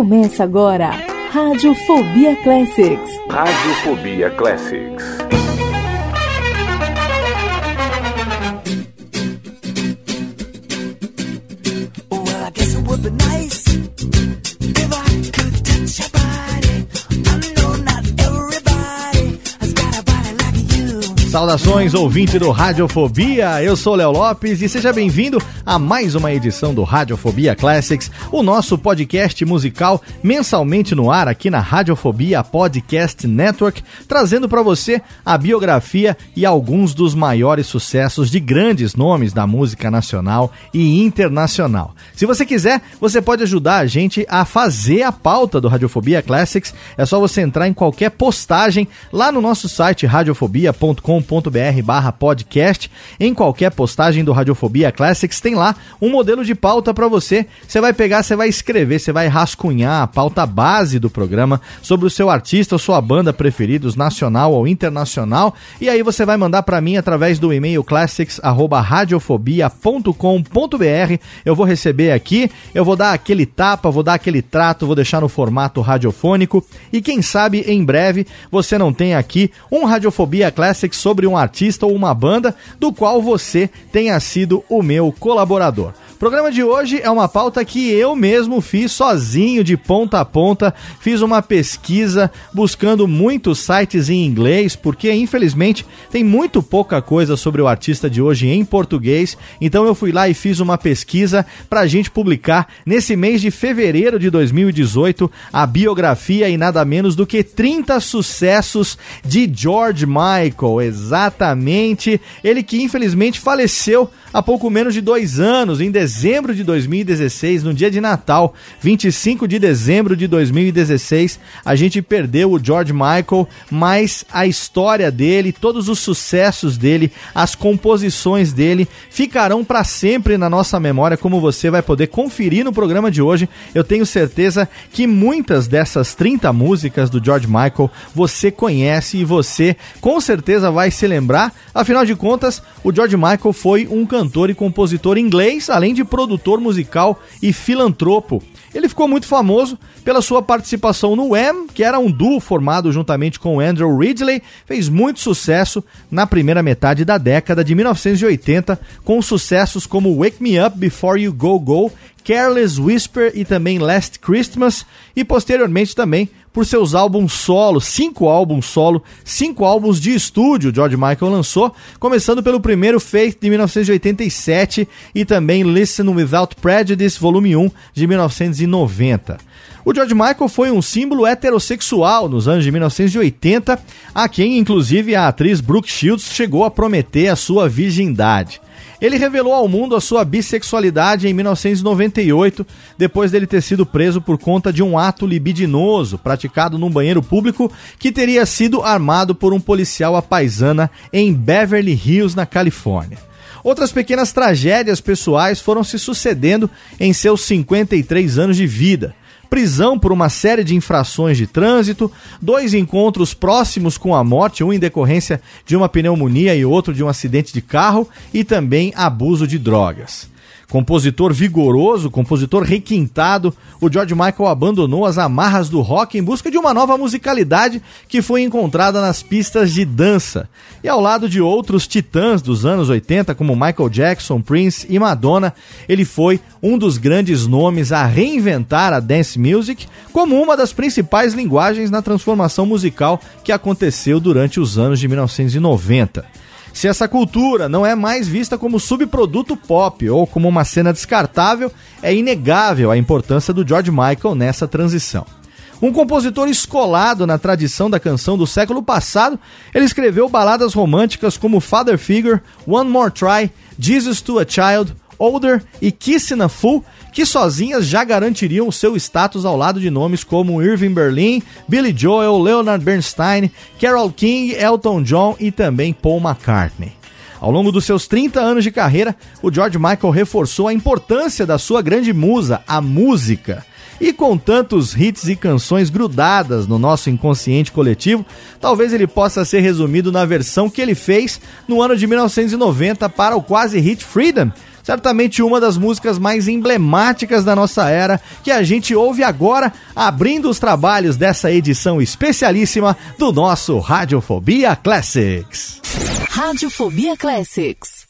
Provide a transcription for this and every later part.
Começa agora, Radiofobia Classics. Radiofobia Classics. Saudações, ouvinte do Radiofobia, eu sou Léo Lopes e seja bem-vindo a mais uma edição do Radiofobia Classics, o nosso podcast musical mensalmente no ar aqui na Radiofobia Podcast Network, trazendo para você a biografia e alguns dos maiores sucessos de grandes nomes da música nacional e internacional. Se você quiser, você pode ajudar a gente a fazer a pauta do Radiofobia Classics, é só você entrar em qualquer postagem lá no nosso site radiofobia.com.br barra podcast, em qualquer postagem do Radiofobia Classics tem lá um modelo de pauta para você. Você vai pegar, você vai escrever, você vai rascunhar a pauta base do programa sobre o seu artista ou sua banda preferidos, nacional ou internacional, e aí você vai mandar para mim através do e-mail classics@radiofobia.com.br. Eu vou receber aqui, eu vou dar aquele tapa, vou dar aquele trato, vou deixar no formato radiofônico e quem sabe em breve você não tem aqui um Radiofobia Classics sobre um artista ou uma banda do qual você tenha sido o meu colaborador. O programa de hoje é uma pauta que eu mesmo fiz sozinho, de ponta a ponta. Fiz uma pesquisa buscando muitos sites em inglês, porque infelizmente tem muito pouca coisa sobre o artista de hoje em português. Então eu fui lá e fiz uma pesquisa para a gente publicar nesse mês de fevereiro de 2018 a biografia e nada menos do que 30 sucessos de George Michael. Exatamente. Ele que infelizmente faleceu há pouco menos de dois anos, em dezembro de 2016, no dia de Natal, 25 de dezembro de 2016, a gente perdeu o George Michael, mas a história dele, todos os sucessos dele, as composições dele ficarão para sempre na nossa memória, como você vai poder conferir no programa de hoje. Eu tenho certeza que muitas dessas 30 músicas do George Michael você conhece e você com certeza vai se lembrar. Afinal de contas, o George Michael foi um cantor e compositor inglês, além de produtor musical e filantropo. Ele ficou muito famoso pela sua participação no Wham, que era um duo formado juntamente com Andrew Ridley, fez muito sucesso na primeira metade da década de 1980, com sucessos como Wake Me Up Before You Go Go, Careless Whisper e também Last Christmas, e posteriormente também por seus álbuns solo, cinco álbuns solo, cinco álbuns de estúdio George Michael lançou, começando pelo primeiro Faith de 1987 e também Listen Without Prejudice, volume 1 de 1990. O George Michael foi um símbolo heterossexual nos anos de 1980, a quem inclusive a atriz Brooke Shields chegou a prometer a sua virgindade. Ele revelou ao mundo a sua bissexualidade em 1998, depois dele ter sido preso por conta de um ato libidinoso praticado num banheiro público que teria sido armado por um policial à paisana em Beverly Hills, na Califórnia. Outras pequenas tragédias pessoais foram se sucedendo em seus 53 anos de vida prisão por uma série de infrações de trânsito, dois encontros próximos com a morte, um em decorrência de uma pneumonia e outro de um acidente de carro, e também abuso de drogas. Compositor vigoroso, compositor requintado, o George Michael abandonou as amarras do rock em busca de uma nova musicalidade que foi encontrada nas pistas de dança. E ao lado de outros titãs dos anos 80, como Michael Jackson, Prince e Madonna, ele foi um dos grandes nomes a reinventar a dance music como uma das principais linguagens na transformação musical que aconteceu durante os anos de 1990. Se essa cultura não é mais vista como subproduto pop ou como uma cena descartável, é inegável a importância do George Michael nessa transição. Um compositor escolado na tradição da canção do século passado, ele escreveu baladas românticas como Father Figure, One More Try, Jesus to a Child, Older e Kissin' a Fool, que sozinhas já garantiriam o seu status ao lado de nomes como Irving Berlin, Billy Joel, Leonard Bernstein, Carole King, Elton John e também Paul McCartney. Ao longo dos seus 30 anos de carreira, o George Michael reforçou a importância da sua grande musa, a música. E com tantos hits e canções grudadas no nosso inconsciente coletivo, talvez ele possa ser resumido na versão que ele fez no ano de 1990 para o quase hit Freedom, certamente uma das músicas mais emblemáticas da nossa era, que a gente ouve agora, abrindo os trabalhos dessa edição especialíssima do nosso Radiofobia Classics. Radiofobia Classics.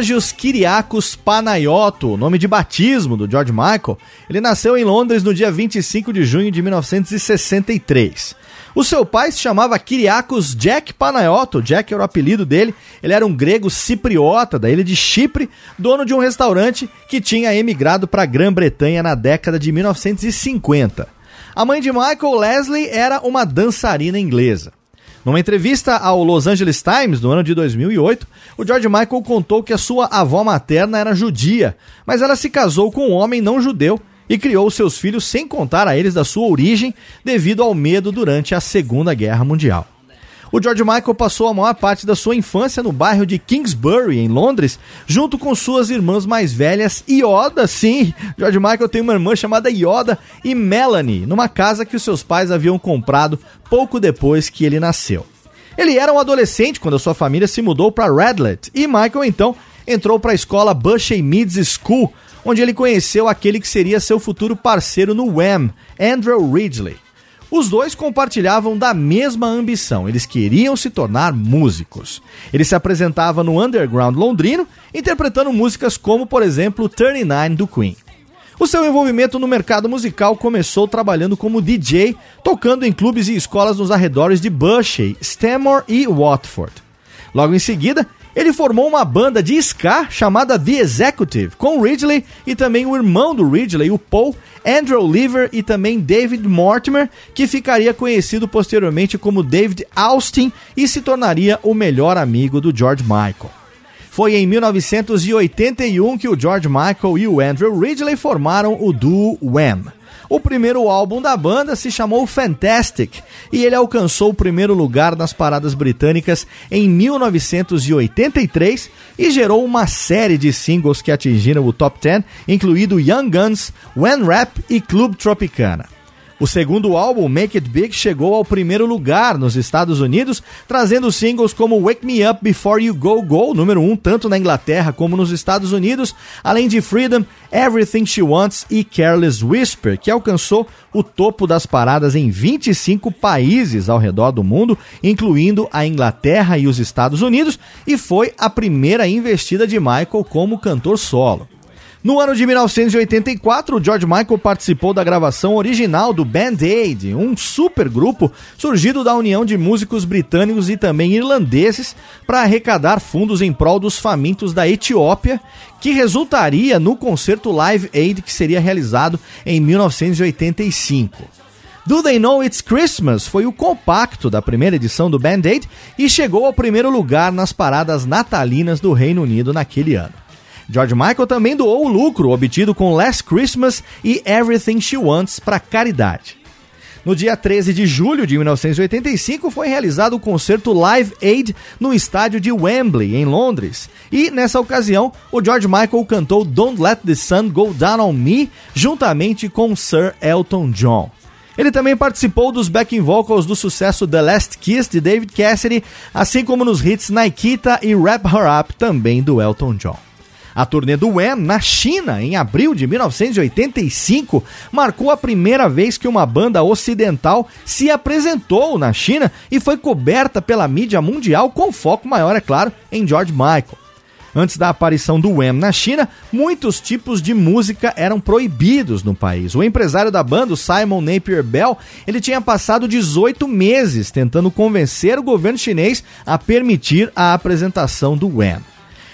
Georgios Kyriakos Panayotto, nome de batismo do George Michael, ele nasceu em Londres no dia 25 de junho de 1963. O seu pai se chamava Kyriakos Jack Panayotto, Jack era o apelido dele, ele era um grego cipriota da ilha de Chipre, dono de um restaurante que tinha emigrado para a Grã-Bretanha na década de 1950. A mãe de Michael, Leslie, era uma dançarina inglesa. Numa entrevista ao Los Angeles Times no ano de 2008, o George Michael contou que a sua avó materna era judia, mas ela se casou com um homem não judeu e criou seus filhos sem contar a eles da sua origem devido ao medo durante a Segunda Guerra Mundial. O George Michael passou a maior parte da sua infância no bairro de Kingsbury, em Londres, junto com suas irmãs mais velhas, Yoda, sim, George Michael tem uma irmã chamada Yoda, e Melanie, numa casa que os seus pais haviam comprado pouco depois que ele nasceu. Ele era um adolescente quando a sua família se mudou para Radlett, e Michael então entrou para a escola Bushy Meads School, onde ele conheceu aquele que seria seu futuro parceiro no Wham, Andrew Ridgely. Os dois compartilhavam da mesma ambição, eles queriam se tornar músicos. Ele se apresentava no underground londrino, interpretando músicas como, por exemplo, 39 do Queen. O seu envolvimento no mercado musical começou trabalhando como DJ, tocando em clubes e escolas nos arredores de Bushy, Stanmore e Watford. Logo em seguida, ele formou uma banda de ska chamada The Executive, com Ridley e também o irmão do Ridley, o Paul, Andrew Lever e também David Mortimer, que ficaria conhecido posteriormente como David Austin e se tornaria o melhor amigo do George Michael. Foi em 1981 que o George Michael e o Andrew Ridley formaram o duo Wham. O primeiro álbum da banda se chamou Fantastic e ele alcançou o primeiro lugar nas paradas britânicas em 1983 e gerou uma série de singles que atingiram o top 10, incluído Young Guns, When Rap e Club Tropicana. O segundo álbum, Make It Big, chegou ao primeiro lugar nos Estados Unidos, trazendo singles como Wake Me Up Before You Go Go, número 1 um, tanto na Inglaterra como nos Estados Unidos, além de Freedom, Everything She Wants e Careless Whisper, que alcançou o topo das paradas em 25 países ao redor do mundo, incluindo a Inglaterra e os Estados Unidos, e foi a primeira investida de Michael como cantor solo. No ano de 1984, o George Michael participou da gravação original do Band Aid, um supergrupo surgido da união de músicos britânicos e também irlandeses para arrecadar fundos em prol dos famintos da Etiópia, que resultaria no concerto Live Aid que seria realizado em 1985. Do They Know It's Christmas foi o compacto da primeira edição do Band Aid e chegou ao primeiro lugar nas paradas natalinas do Reino Unido naquele ano. George Michael também doou o lucro obtido com Last Christmas e Everything She Wants para caridade. No dia 13 de julho de 1985 foi realizado o concerto Live Aid no estádio de Wembley, em Londres. E nessa ocasião, o George Michael cantou Don't Let the Sun Go Down on Me juntamente com Sir Elton John. Ele também participou dos backing vocals do sucesso The Last Kiss de David Cassidy, assim como nos hits Nikita e Wrap Her Up também do Elton John. A turnê do Wham na China, em abril de 1985, marcou a primeira vez que uma banda ocidental se apresentou na China e foi coberta pela mídia mundial com foco maior, é claro, em George Michael. Antes da aparição do Wham na China, muitos tipos de música eram proibidos no país. O empresário da banda, Simon Napier Bell, ele tinha passado 18 meses tentando convencer o governo chinês a permitir a apresentação do Wham.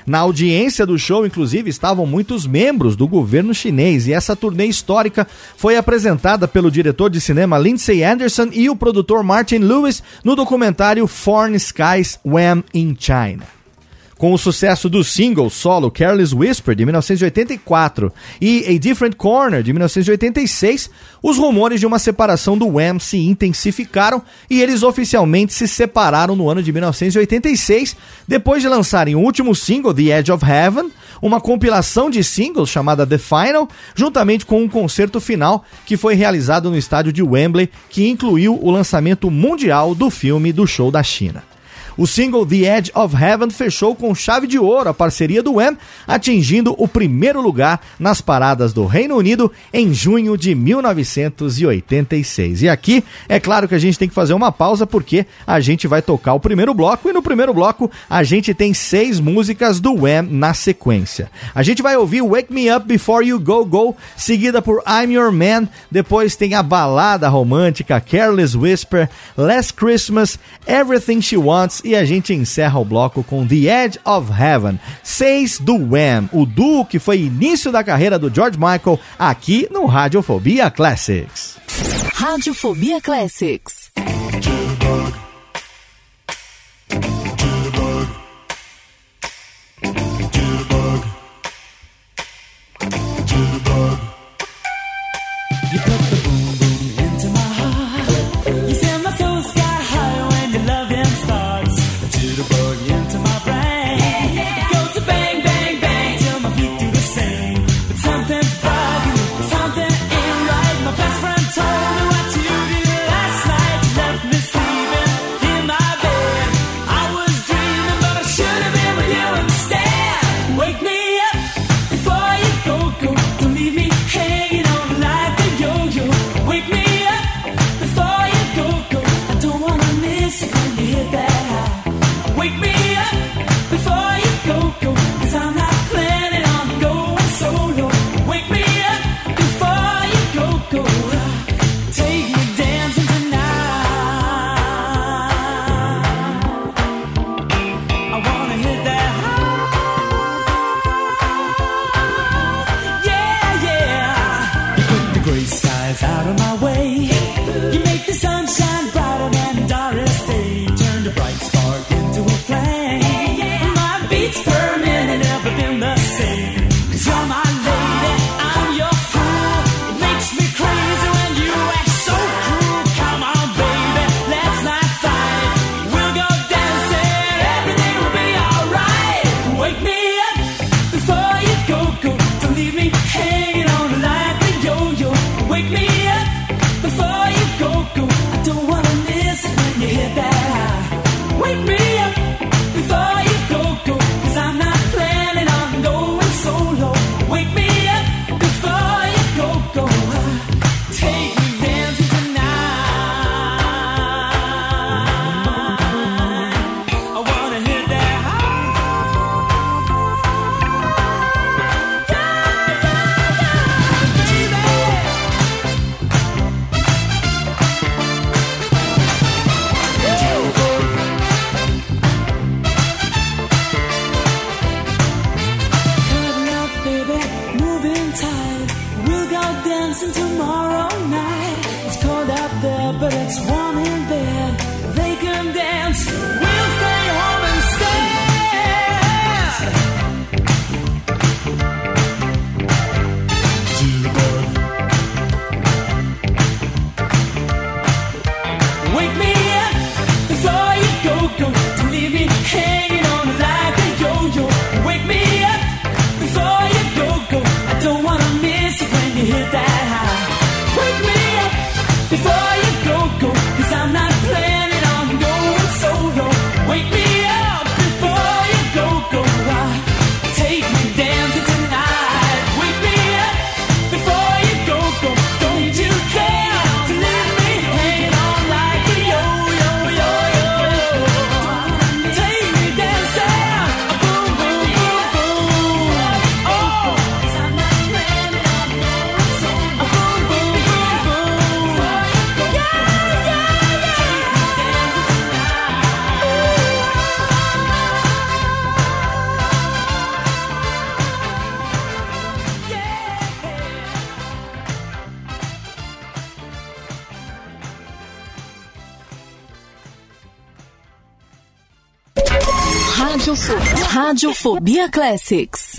Na audiência do show, inclusive, estavam muitos membros do governo chinês e essa turnê histórica foi apresentada pelo diretor de cinema Lindsay Anderson e o produtor Martin Lewis no documentário Foreign Skies Wham in China. Com o sucesso do single solo Careless Whisper de 1984 e A Different Corner de 1986, os rumores de uma separação do Wham se intensificaram e eles oficialmente se separaram no ano de 1986, depois de lançarem o último single The Edge of Heaven, uma compilação de singles chamada The Final, juntamente com um concerto final que foi realizado no estádio de Wembley, que incluiu o lançamento mundial do filme do show da China. O single The Edge of Heaven fechou com chave de ouro a parceria do Wham, atingindo o primeiro lugar nas paradas do Reino Unido em junho de 1986. E aqui é claro que a gente tem que fazer uma pausa porque a gente vai tocar o primeiro bloco e no primeiro bloco a gente tem seis músicas do Wham na sequência. A gente vai ouvir Wake Me Up Before You Go Go, seguida por I'm Your Man, depois tem a balada romântica Careless Whisper, Last Christmas, Everything She Wants e a gente encerra o bloco com The Edge of Heaven, 6 do Wham, o duo que foi início da carreira do George Michael aqui no Radiofobia Classics. Radiofobia Classics. Fobia Classics.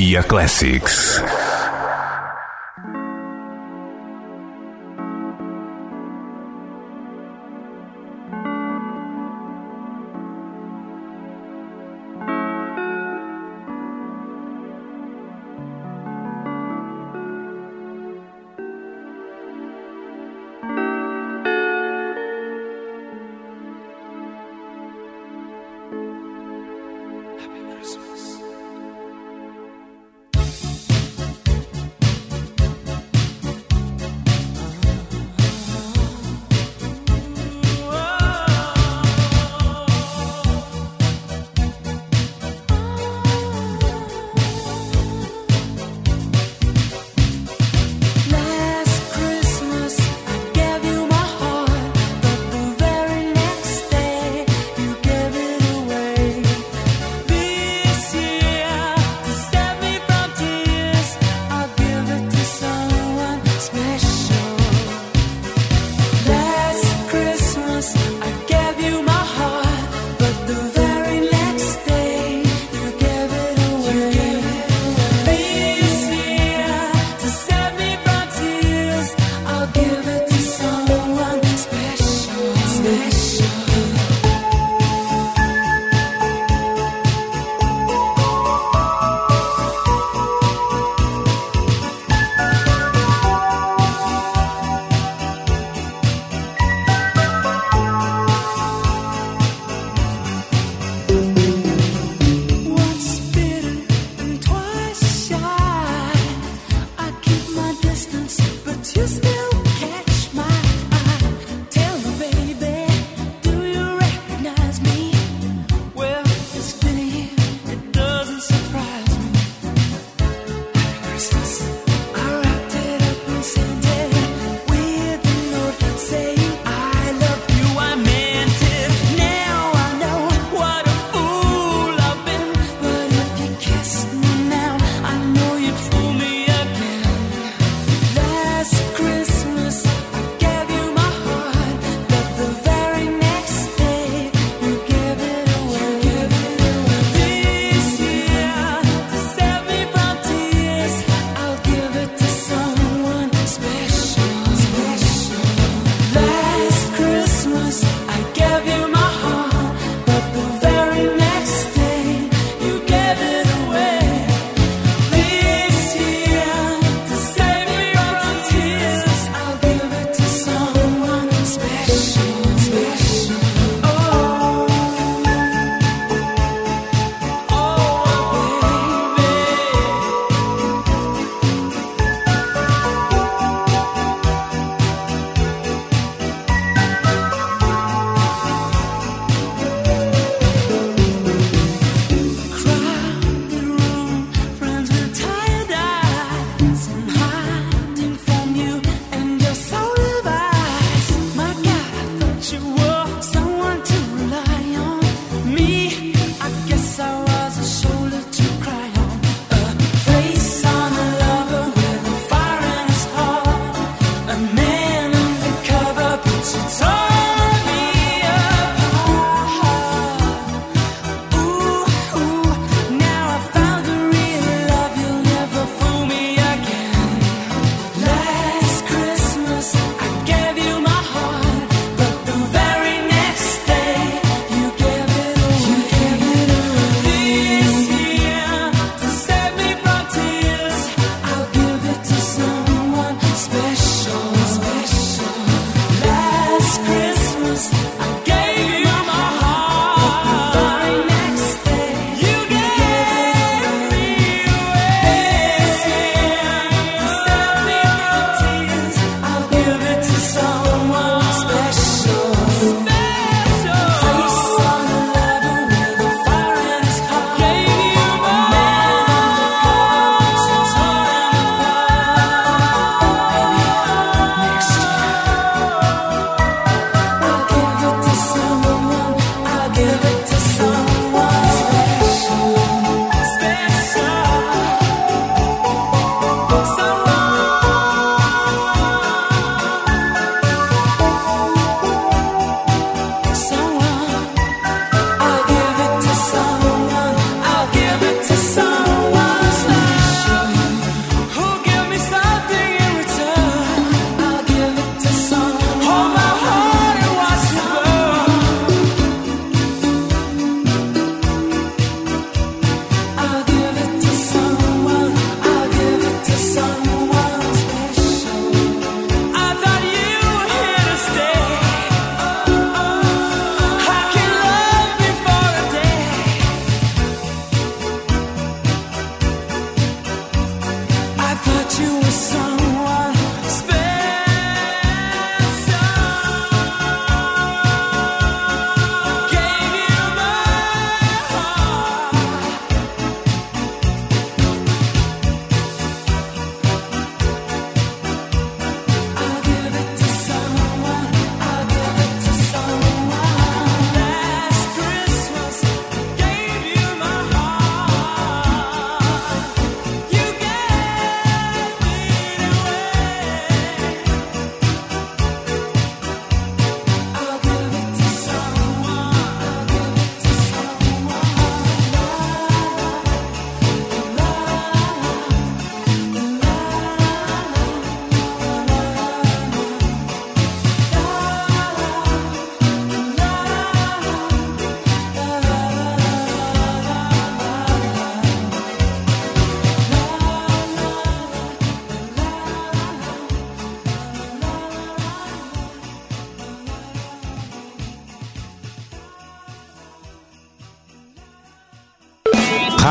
Radiofobia Classics.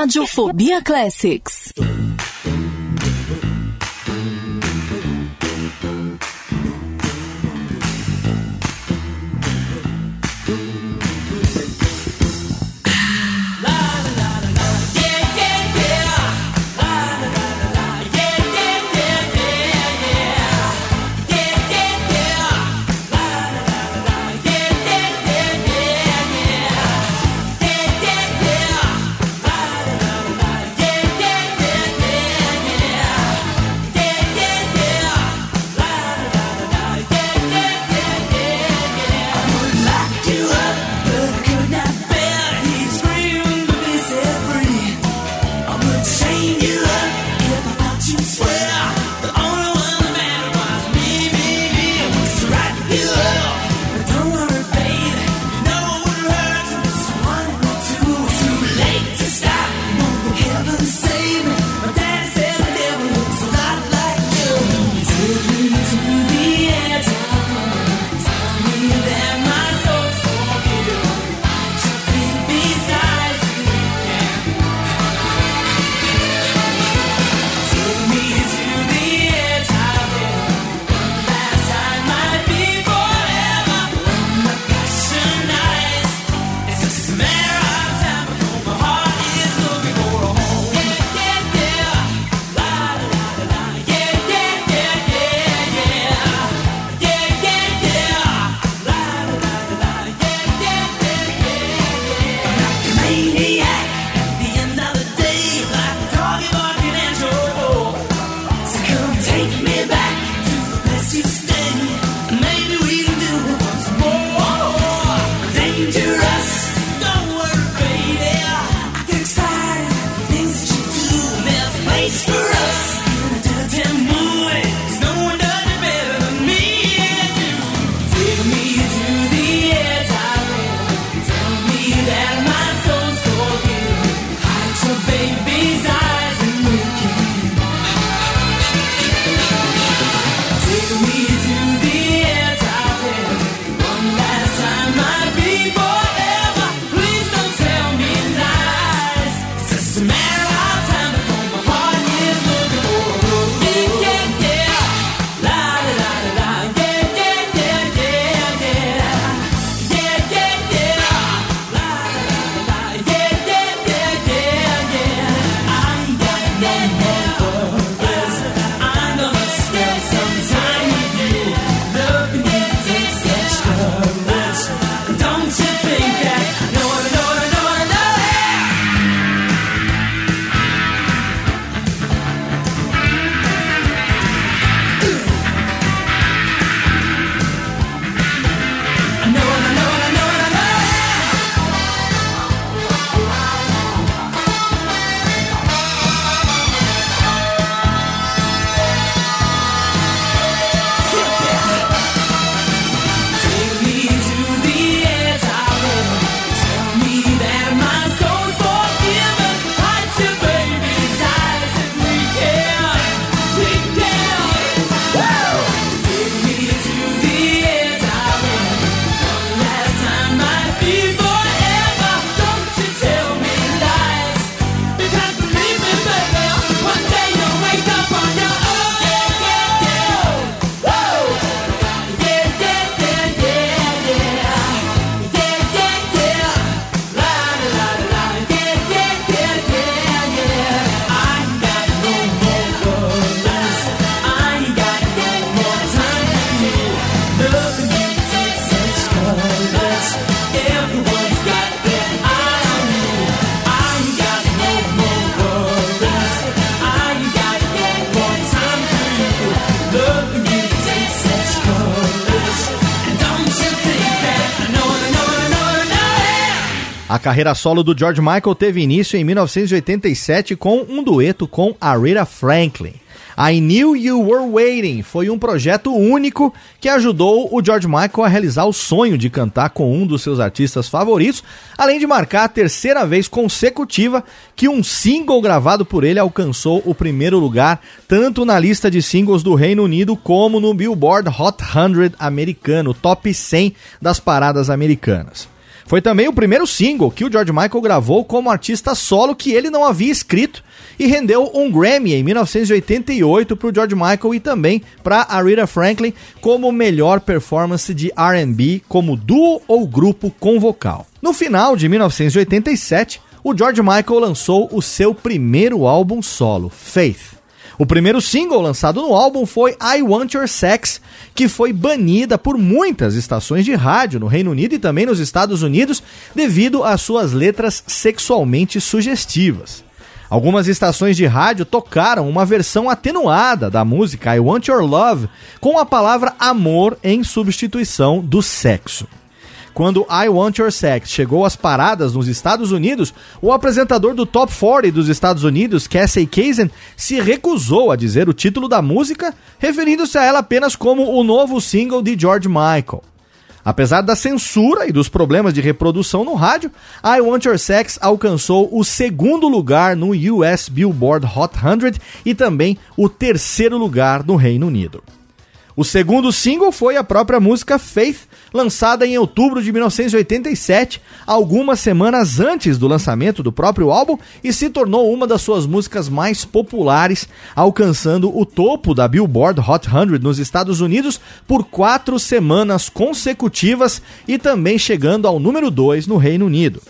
Radiofobia Classics. Carreira solo do George Michael teve início em 1987 com um dueto com Aretha Franklin. I Knew You Were Waiting foi um projeto único que ajudou o George Michael a realizar o sonho de cantar com um dos seus artistas favoritos, além de marcar a terceira vez consecutiva que um single gravado por ele alcançou o primeiro lugar, tanto na lista de singles do Reino Unido como no Billboard Hot 100 americano, top 100 das paradas americanas. Foi também o primeiro single que o George Michael gravou como artista solo que ele não havia escrito e rendeu um Grammy em 1988 para o George Michael e também para Aretha Franklin como melhor performance de R&B como duo ou grupo com vocal. No final de 1987, o George Michael lançou o seu primeiro álbum solo, Faith. O primeiro single lançado no álbum foi I Want Your Sex, que foi banida por muitas estações de rádio no Reino Unido e também nos Estados Unidos devido às suas letras sexualmente sugestivas. Algumas estações de rádio tocaram uma versão atenuada da música I Want Your Love com a palavra amor em substituição do sexo. Quando I Want Your Sex chegou às paradas nos Estados Unidos, o apresentador do Top 40 dos Estados Unidos, Casey Kasem, se recusou a dizer o título da música, referindo-se a ela apenas como o novo single de George Michael. Apesar da censura e dos problemas de reprodução no rádio, I Want Your Sex alcançou o segundo lugar no US Billboard Hot 100 e também o terceiro lugar no Reino Unido. O segundo single foi a própria música Faith, lançada em outubro de 1987, algumas semanas antes do lançamento do próprio álbum, e se tornou uma das suas músicas mais populares, alcançando o topo da Billboard Hot 100 nos Estados Unidos por quatro semanas consecutivas e também chegando ao número 2 no Reino Unido.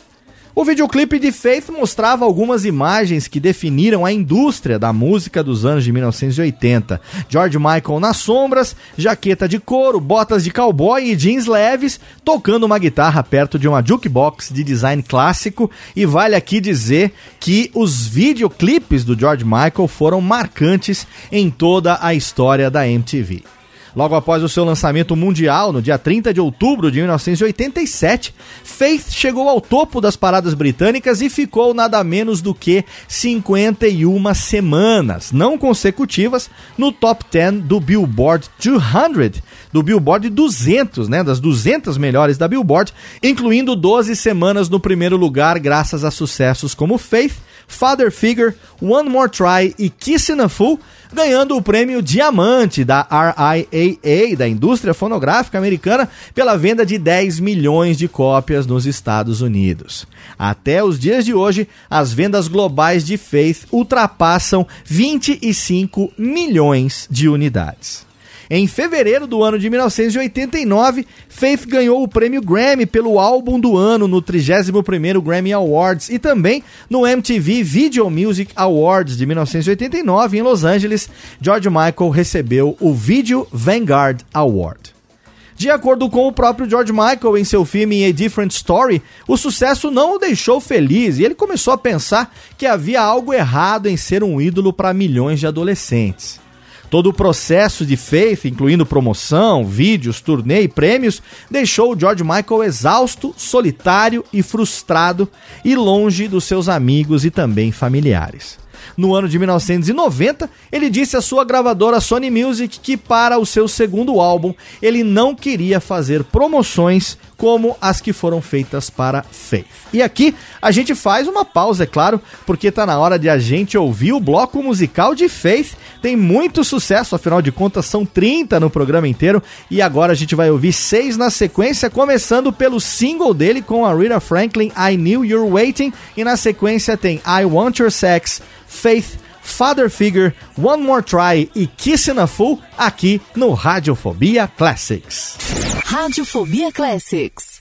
O videoclipe de Faith mostrava algumas imagens que definiram a indústria da música dos anos de 1980. George Michael nas sombras, jaqueta de couro, botas de cowboy e jeans leves, tocando uma guitarra perto de uma jukebox de design clássico. E vale aqui dizer que os videoclipes do George Michael foram marcantes em toda a história da MTV. Logo após o seu lançamento mundial, no dia 30 de outubro de 1987, Faith chegou ao topo das paradas britânicas e ficou nada menos do que 51 semanas, não consecutivas, no top 10 do Billboard 200, do Billboard 200, né, das 200 melhores da Billboard, incluindo 12 semanas no primeiro lugar graças a sucessos como Faith, Father Figure, One More Try e Kissin' a Fool, ganhando o prêmio Diamante da RIAA, da indústria fonográfica americana, pela venda de 10 milhões de cópias nos Estados Unidos. Até os dias de hoje, as vendas globais de Faith ultrapassam 25 milhões de unidades. Em fevereiro do ano de 1989, Faith ganhou o prêmio Grammy pelo álbum do ano no 31º Grammy Awards e também no MTV Video Music Awards de 1989 em Los Angeles. George Michael recebeu o Video Vanguard Award. De acordo com o próprio George Michael em seu filme A Different Story, o sucesso não o deixou feliz e ele começou a pensar que havia algo errado em ser um ídolo para milhões de adolescentes. Todo o processo de Faith, incluindo promoção, vídeos, turnê e prêmios, deixou George Michael exausto, solitário e frustrado e longe dos seus amigos e também familiares. No ano de 1990, ele disse à sua gravadora Sony Music que para o seu segundo álbum ele não queria fazer promoções como as que foram feitas para Faith. E aqui a gente faz uma pausa, é claro, porque tá na hora de a gente ouvir o bloco musical de Faith. Tem muito sucesso, afinal de contas são 30 no programa inteiro e agora a gente vai ouvir seis na sequência, começando pelo single dele com a Rita Franklin, I Knew You're Waiting, e na sequência tem I Want Your Sex, Faith, Father Figure, One More Try e Kissin' a Fool aqui no Radiofobia Classics. Radiofobia Classics.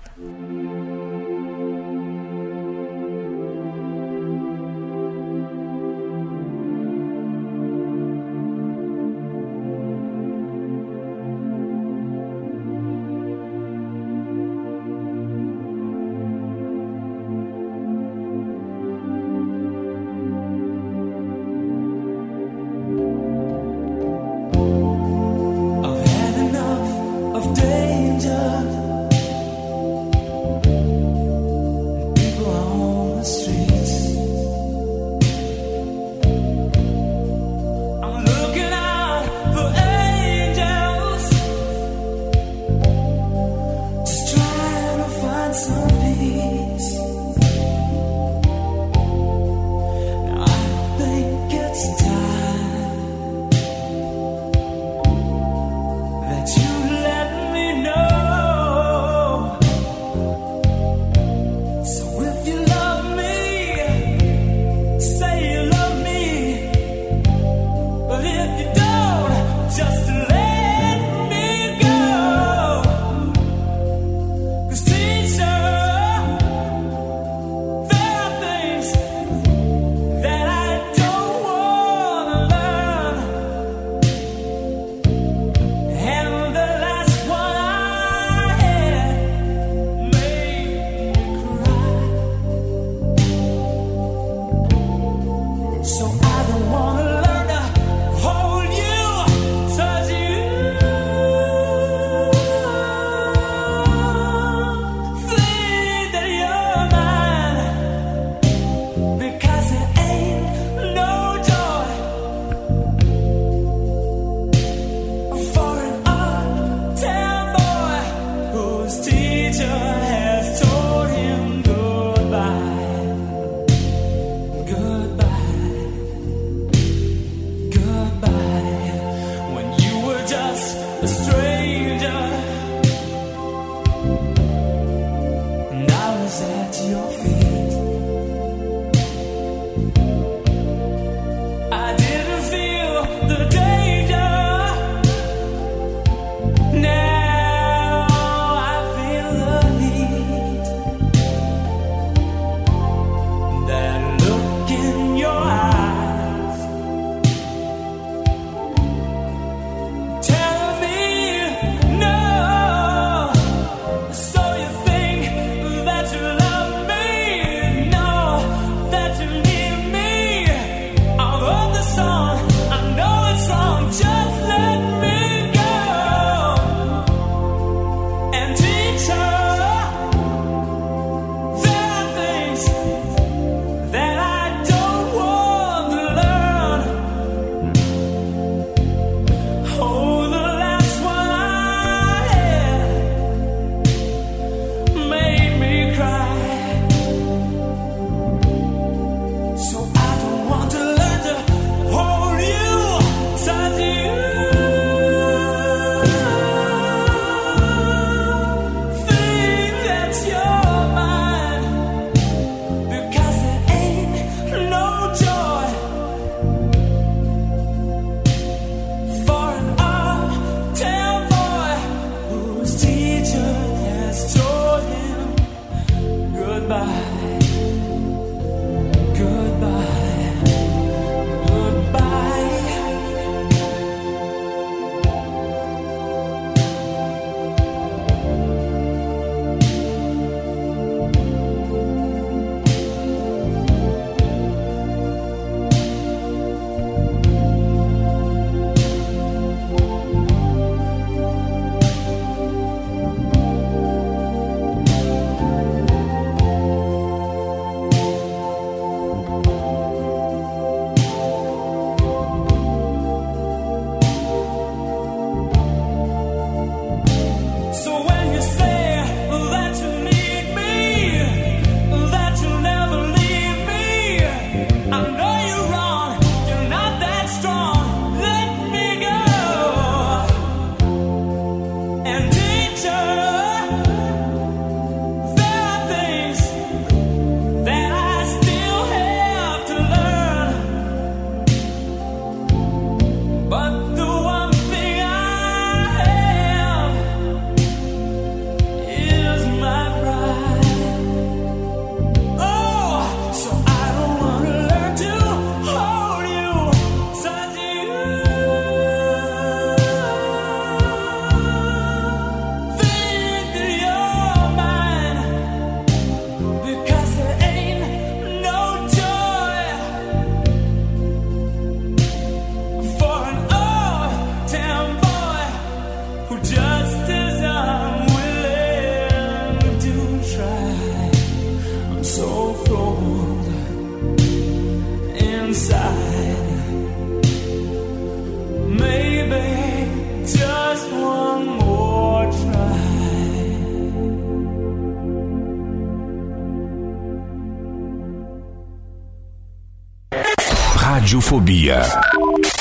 Radiofobia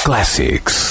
Classics.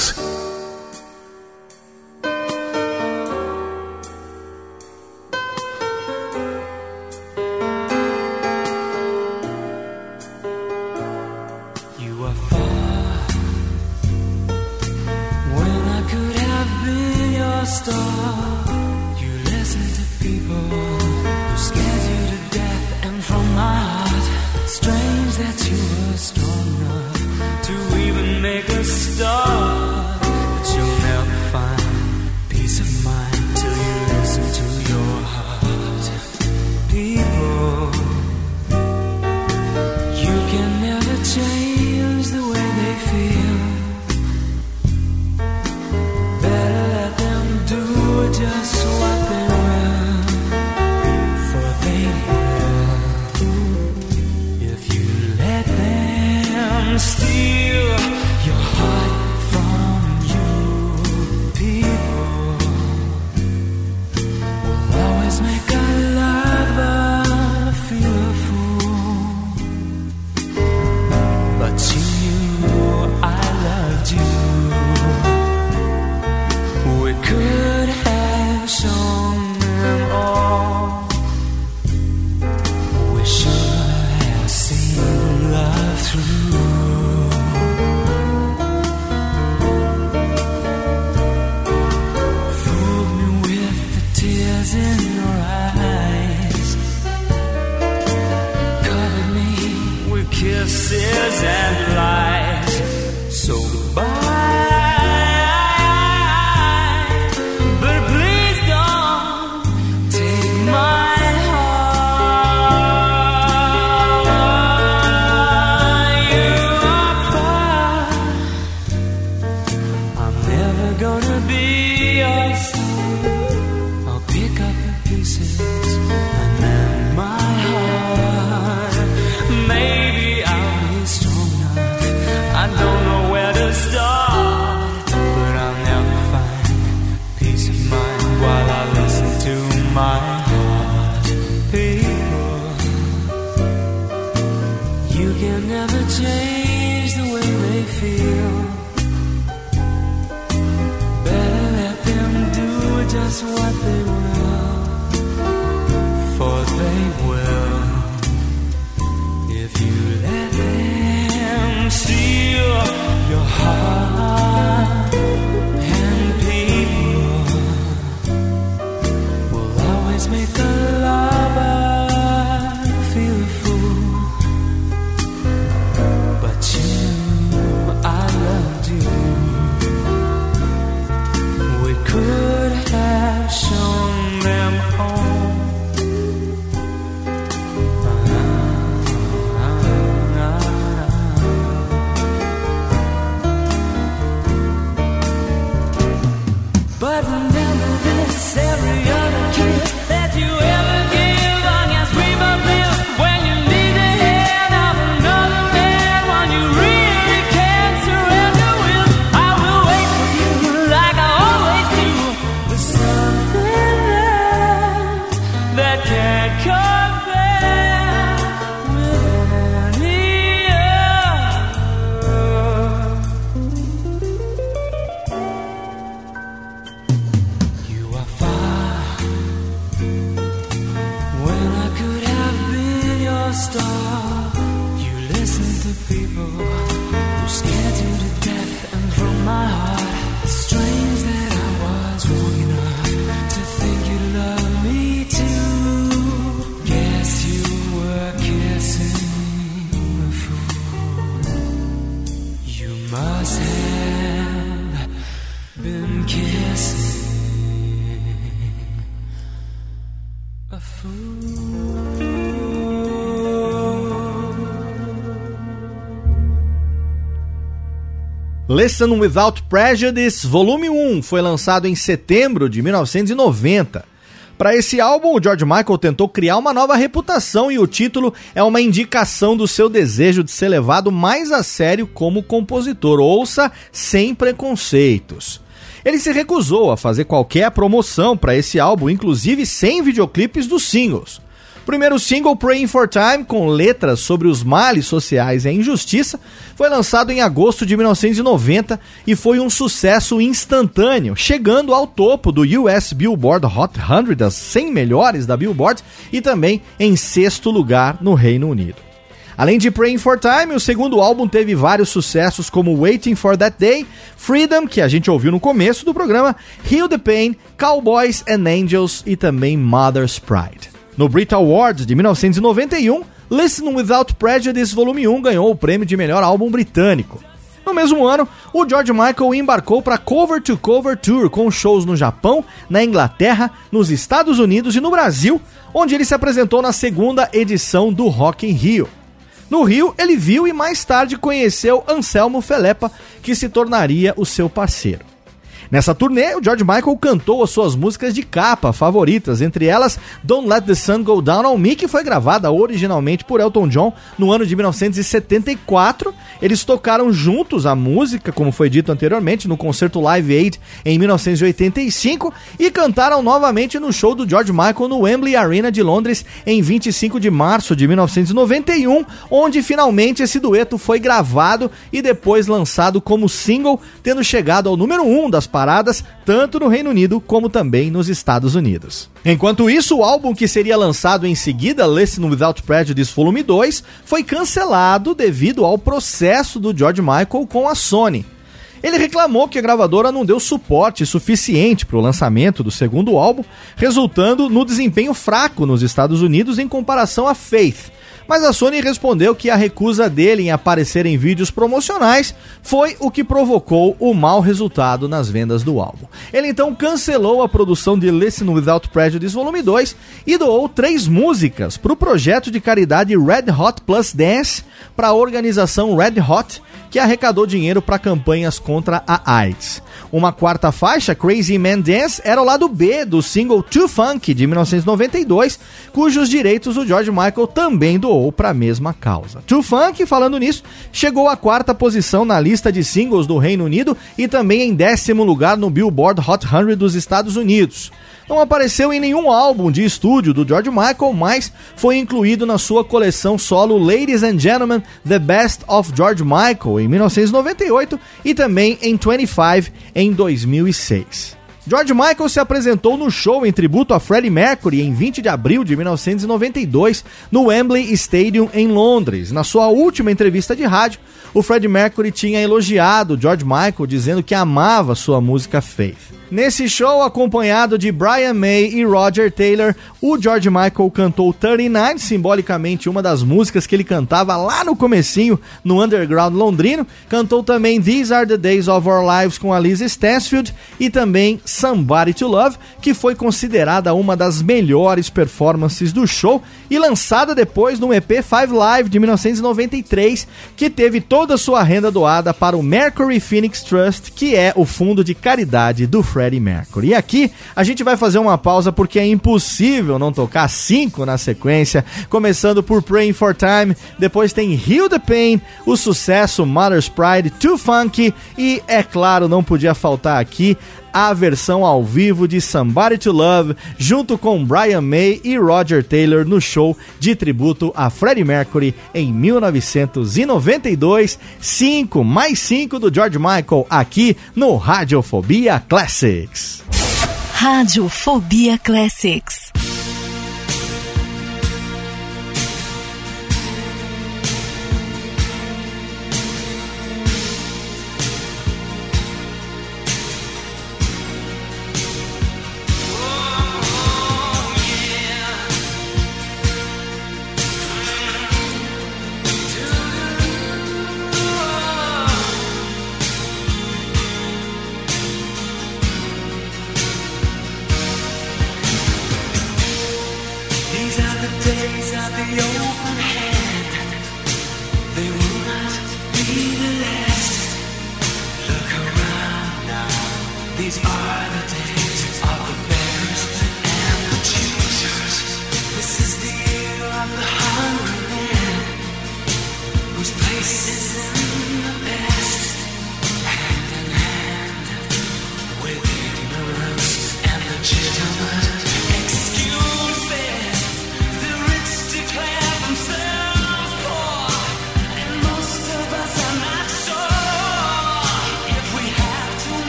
Listen Without Prejudice, volume 1, foi lançado em setembro de 1990. Para esse álbum, o George Michael tentou criar uma nova reputação e o título é uma indicação do seu desejo de ser levado mais a sério como compositor. Ouça sem preconceitos. Ele se recusou a fazer qualquer promoção para esse álbum, inclusive sem videoclipes dos singles. Primeiro single, Praying for Time, com letras sobre os males sociais e a injustiça, foi lançado em agosto de 1990 e foi um sucesso instantâneo, chegando ao topo do US Billboard Hot 100 das 100 melhores da Billboard e também em sexto lugar no Reino Unido. Além de Praying for Time, o segundo álbum teve vários sucessos como Waiting for That Day, Freedom, que a gente ouviu no começo do programa, Heal the Pain, Cowboys and Angels e também Mother's Pride. No Brit Awards de 1991, Listen Without Prejudice Volume 1 ganhou o prêmio de melhor álbum britânico. No mesmo ano, o George Michael embarcou para Cover to Cover Tour com shows no Japão, na Inglaterra, nos Estados Unidos e no Brasil, onde ele se apresentou na segunda edição do Rock in Rio. No Rio, ele viu e mais tarde conheceu Anselmo Felepa, que se tornaria o seu parceiro. Nessa turnê, o George Michael cantou as suas músicas de capa favoritas, entre elas Don't Let the Sun Go Down on Me, que foi gravada originalmente por Elton John no ano de 1974. Eles tocaram juntos a música, como foi dito anteriormente, no concerto Live Aid em 1985 e cantaram novamente no show do George Michael no Wembley Arena de Londres em 25 de março de 1991, onde finalmente esse dueto foi gravado e depois lançado como single, tendo chegado ao número 1 um das tanto no Reino Unido como também nos Estados Unidos. Enquanto isso, o álbum que seria lançado em seguida, Listen Without Prejudice Volume 2, foi cancelado devido ao processo do George Michael com a Sony. Ele reclamou que a gravadora não deu suporte suficiente para o lançamento do segundo álbum, resultando no desempenho fraco nos Estados Unidos em comparação a Faith. Mas a Sony respondeu que a recusa dele em aparecer em vídeos promocionais foi o que provocou o mau resultado nas vendas do álbum. Ele então cancelou a produção de Listen Without Prejudice Volume 2 e doou três músicas para o projeto de caridade Red Hot Plus Dance para a organização Red Hot, que arrecadou dinheiro para campanhas contra a AIDS. Uma quarta faixa, Crazy Man Dance, era o lado B do single Too Funk de 1992, cujos direitos o George Michael também doou para a mesma causa. Too Funk, falando nisso, chegou à quarta posição na lista de singles do Reino Unido e também em décimo lugar no Billboard Hot 100 dos Estados Unidos. Não apareceu em nenhum álbum de estúdio do George Michael, mas foi incluído na sua coleção solo Ladies and Gentlemen, The Best of George Michael em 1998 e também em 25 em 2006. George Michael se apresentou no show em tributo a Freddie Mercury em 20 de abril de 1992 no Wembley Stadium em Londres. Na sua última entrevista de rádio, o Freddie Mercury tinha elogiado George Michael dizendo que amava sua música Faith. Nesse show, acompanhado de Brian May e Roger Taylor, o George Michael cantou 39, simbolicamente uma das músicas que ele cantava lá no comecinho no underground londrino. Cantou também These Are the Days of Our Lives com a Liz Stansfield e também Somebody to Love, que foi considerada uma das melhores performances do show e lançada depois no EP Five Live de 1993, que teve toda a sua renda doada para o Mercury Phoenix Trust, que é o fundo de caridade do Freddie Mercury. E aqui a gente vai fazer uma pausa porque é impossível não tocar cinco na sequência, começando por Praying for Time, depois tem Heal the Pain, o sucesso Mother's Pride, Too Funky e, é claro, não podia faltar aqui a versão ao vivo de Somebody to Love, junto com Brian May e Roger Taylor no show de tributo a Freddie Mercury em 1992. 5 mais 5 do George Michael aqui no Radiofobia Classics. Radiofobia Classics.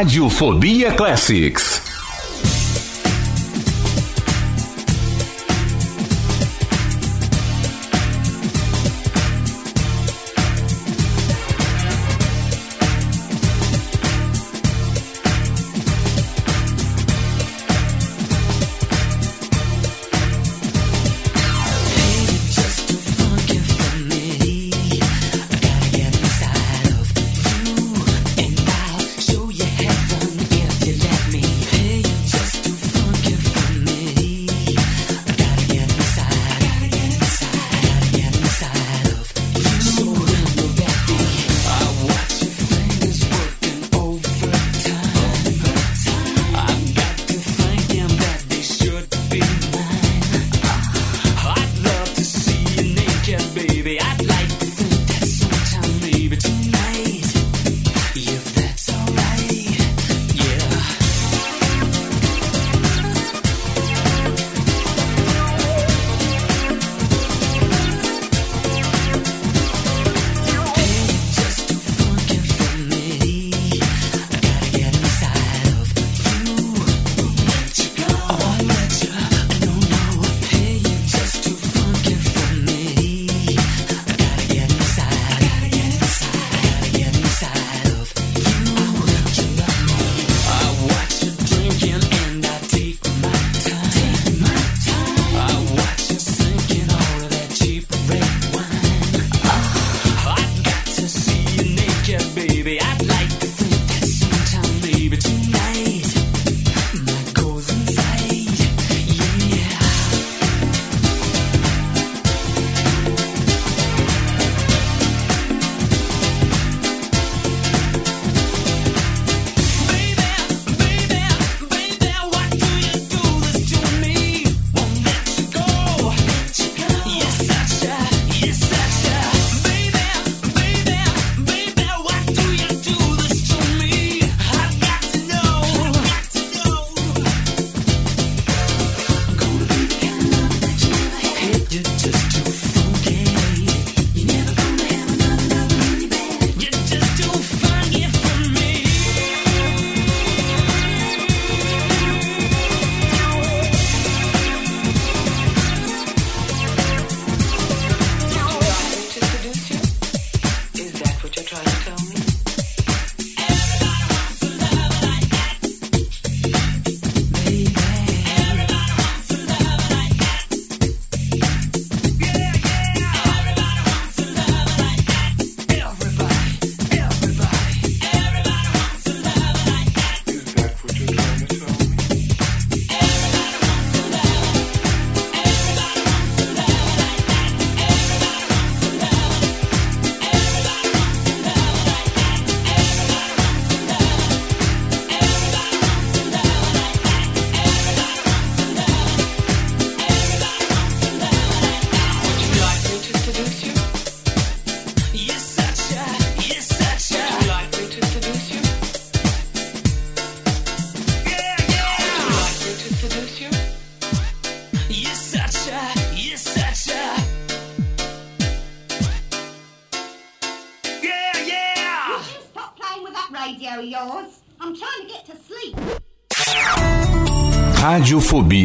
Radiofobia Classics.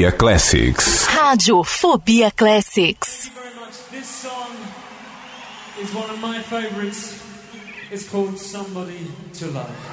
Fobia Classics. Rádio Fobia Classics. This song is one of my favorites. It's called Somebody to Love.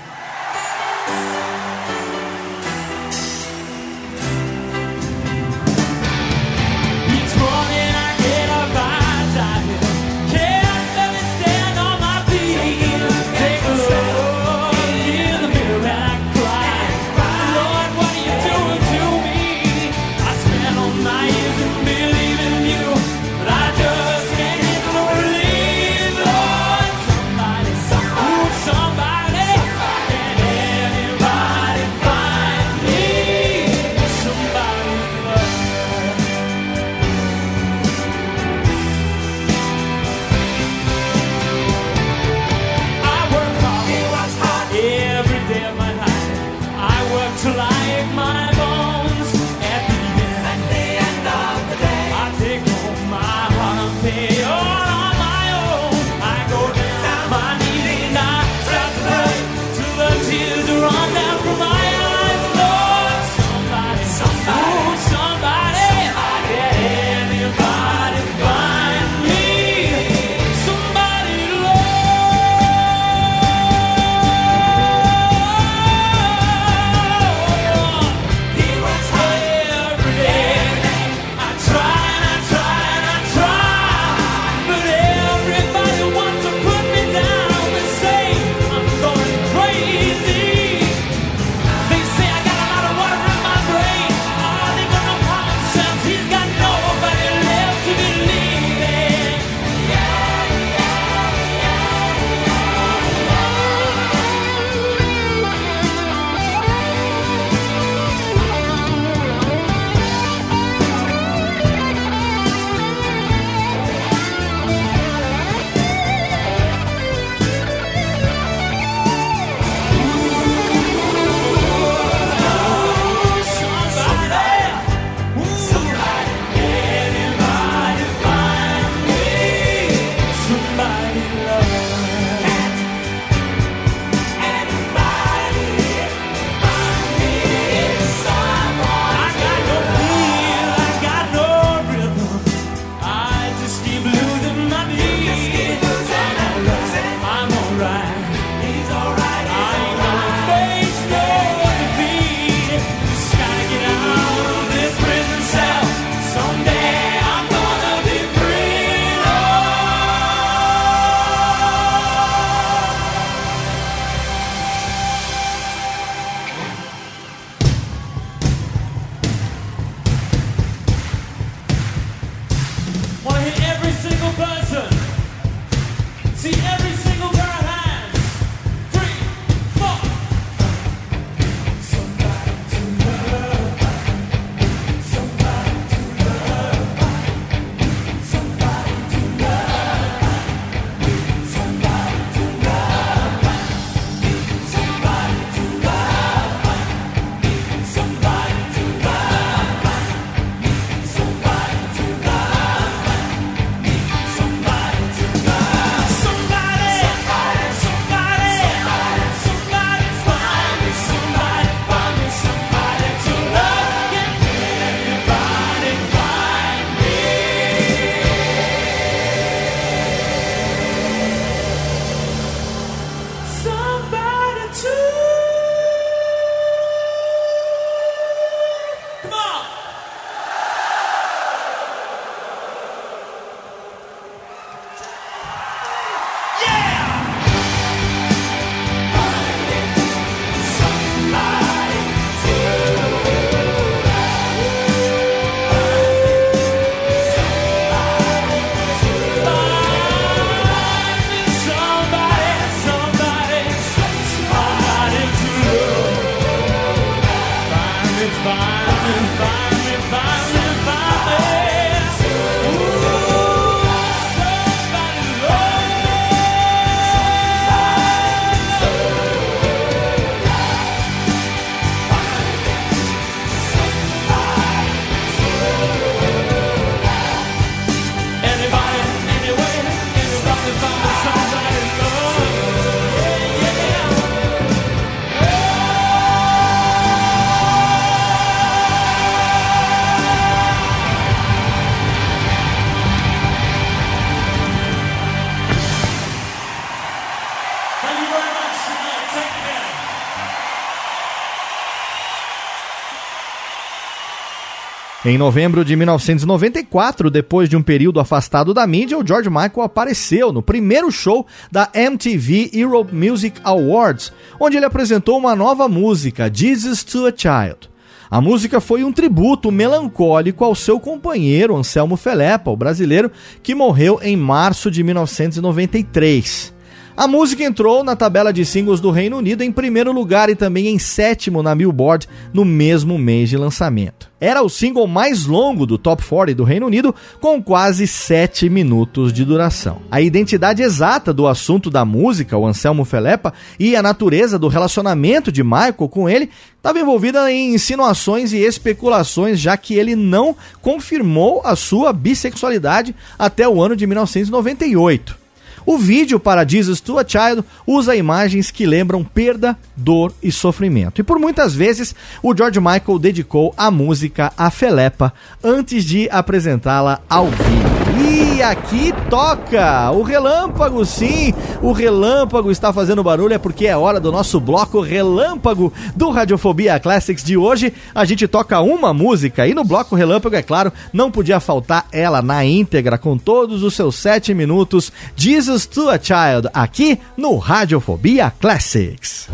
Em novembro de 1994, depois de um período afastado da mídia, o George Michael apareceu no primeiro show da MTV Europe Music Awards, onde ele apresentou uma nova música, Jesus to a Child. A música foi um tributo melancólico ao seu companheiro Anselmo Felepa, o brasileiro, que morreu em março de 1993. A música entrou na tabela de singles do Reino Unido em primeiro lugar e também em sétimo na Billboard no mesmo mês de lançamento. Era o single mais longo do Top 40 do Reino Unido, com quase 7 minutos de duração. A identidade exata do assunto da música, o Anselmo Felepa, e a natureza do relacionamento de Michael com ele estava envolvida em insinuações e especulações, já que ele não confirmou a sua bissexualidade até o ano de 1998. O vídeo para Jesus to a Child usa imagens que lembram perda, dor e sofrimento. E por muitas vezes o George Michael dedicou a música a Felepa antes de apresentá-la ao vivo. E aqui toca o relâmpago, sim, o relâmpago está fazendo barulho, é porque é hora do nosso bloco relâmpago do Radiofobia Classics de hoje. A gente toca uma música e no bloco relâmpago, é claro, não podia faltar ela na íntegra, com todos os seus sete minutos. Jesus to a Child, aqui no Radiofobia Classics.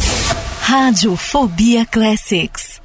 Radiofobia Classics.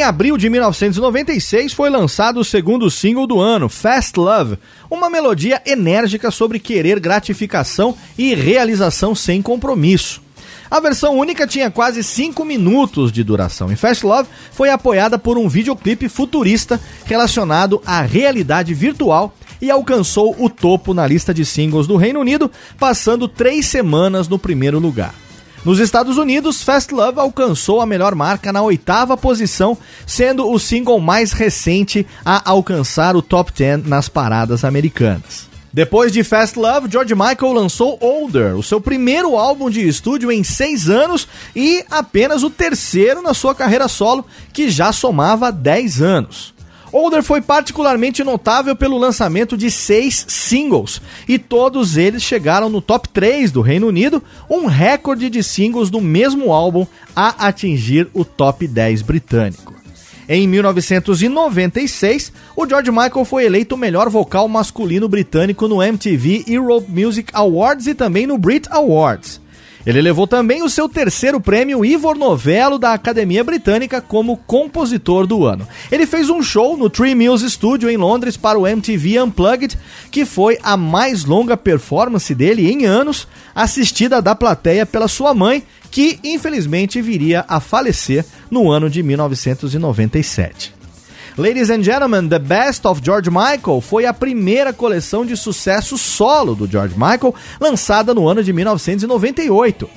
Em abril de 1996 foi lançado o segundo single do ano, Fast Love, uma melodia enérgica sobre querer gratificação e realização sem compromisso. A versão única tinha quase 5 minutos de duração e Fast Love foi apoiada por um videoclipe futurista relacionado à realidade virtual e alcançou o topo na lista de singles do Reino Unido, passando três semanas no primeiro lugar. Nos Estados Unidos, Fast Love alcançou a melhor marca na oitava posição, sendo o single mais recente a alcançar o top 10 nas paradas americanas. Depois de Fast Love, George Michael lançou Older, o seu primeiro álbum de estúdio em seis anos e apenas o terceiro na sua carreira solo, que já somava 10 anos. Older foi particularmente notável pelo lançamento de seis singles, e todos eles chegaram no top 3 do Reino Unido, um recorde de singles do mesmo álbum a atingir o top 10 britânico. Em 1996, o George Michael foi eleito o melhor vocal masculino britânico no MTV Europe Music Awards e também no Brit Awards. Ele levou também o seu terceiro prêmio Ivor Novello da Academia Britânica como compositor do ano. Ele fez um show no Tree Mills Studio em Londres para o MTV Unplugged, que foi a mais longa performance dele em anos, assistida da plateia pela sua mãe, que infelizmente viria a falecer no ano de 1997. Ladies and Gentlemen, The Best of George Michael foi a primeira coleção de sucesso solo do George Michael, lançada no ano de 1998.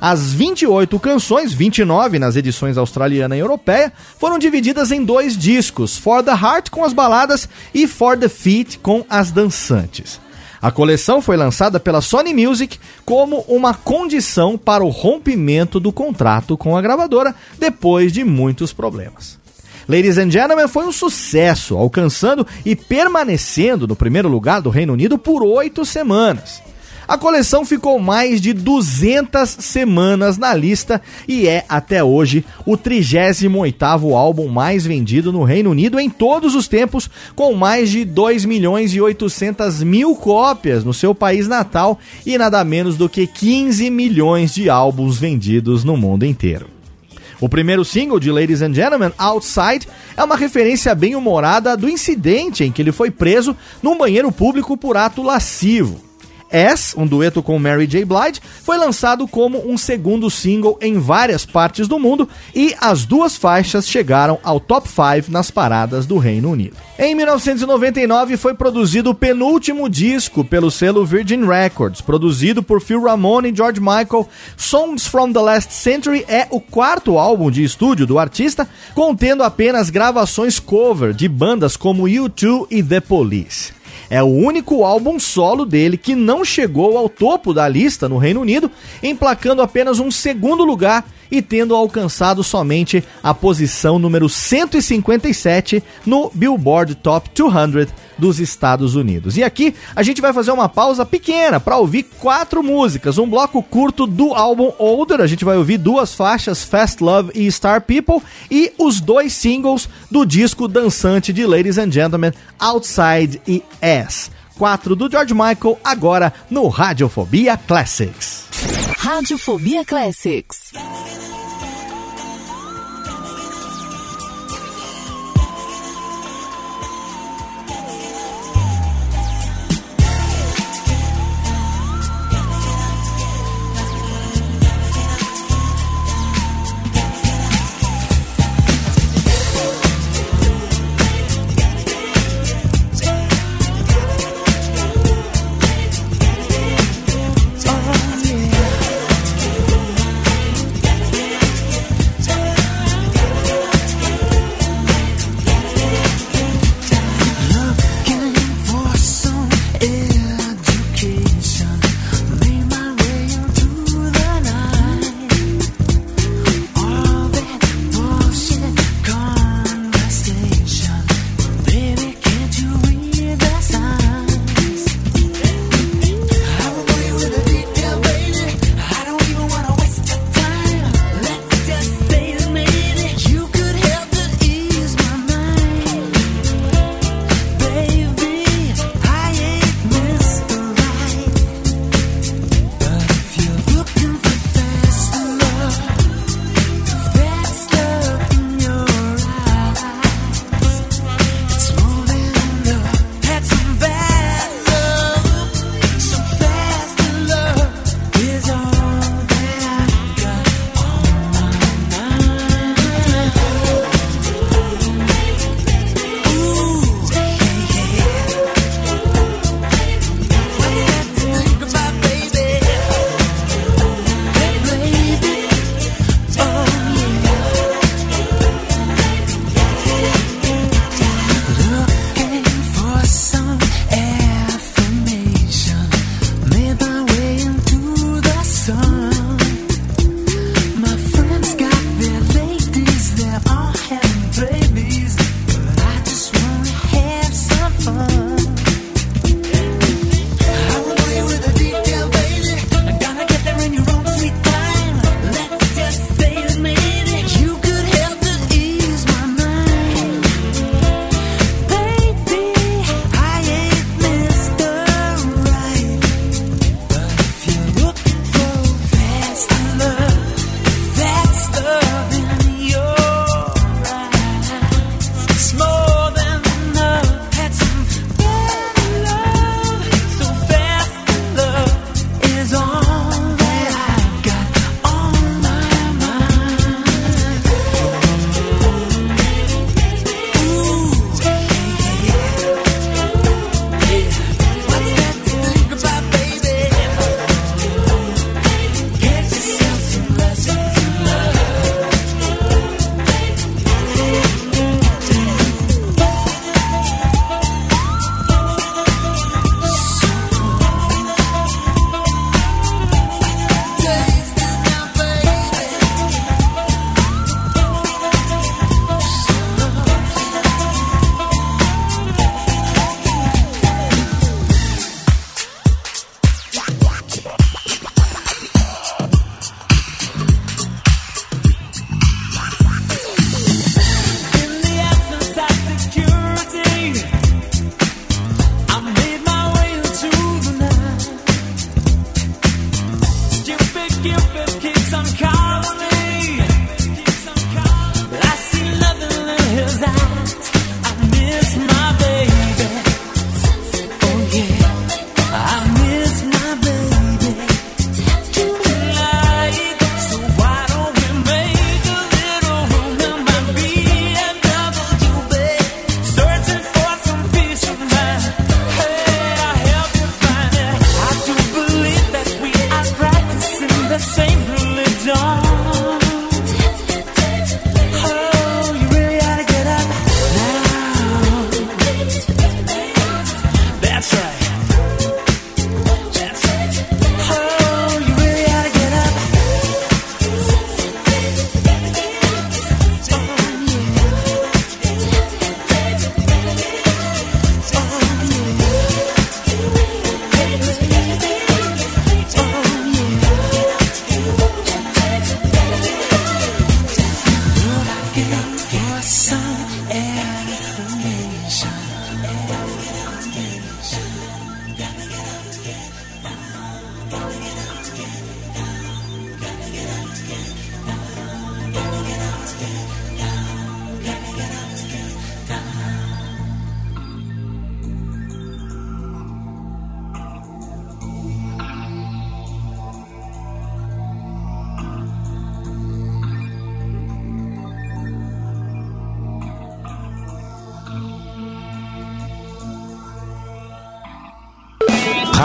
As 28 canções, 29 nas edições australiana e europeia, foram divididas em dois discos: For the Heart com as baladas e For the Feet com as dançantes. A coleção foi lançada pela Sony Music como uma condição para o rompimento do contrato com a gravadora depois de muitos problemas. Ladies and Gentlemen foi um sucesso, alcançando e permanecendo no primeiro lugar do Reino Unido por oito semanas. A coleção ficou mais de 200 semanas na lista e é, até hoje, o 38º álbum mais vendido no Reino Unido em todos os tempos, com mais de 2 milhões e 800 mil cópias no seu país natal e nada menos do que 15 milhões de álbuns vendidos no mundo inteiro. O primeiro single de Ladies and Gentlemen, Outside, é uma referência bem humorada do incidente em que ele foi preso num banheiro público por ato lascivo. As, um dueto com Mary J. Blige, foi lançado como um segundo single em várias partes do mundo e as duas faixas chegaram ao top 5 nas paradas do Reino Unido. Em 1999 foi produzido o penúltimo disco pelo selo Virgin Records, produzido por Phil Ramone e George Michael. Songs from the Last Century é o quarto álbum de estúdio do artista, contendo apenas gravações cover de bandas como U2 e The Police. É o único álbum solo dele que não chegou ao topo da lista no Reino Unido, emplacando apenas um segundo lugar e tendo alcançado somente a posição número 157 no Billboard Top 200 dos Estados Unidos. E aqui a gente vai fazer uma pausa pequena para ouvir quatro músicas, um bloco curto do álbum Older, a gente vai ouvir duas faixas, Fast Love e Star People, e os dois singles do disco dançante de Ladies and Gentlemen, Outside e S. 4 do George Michael, agora no Radiofobia Classics. Radiofobia Classics.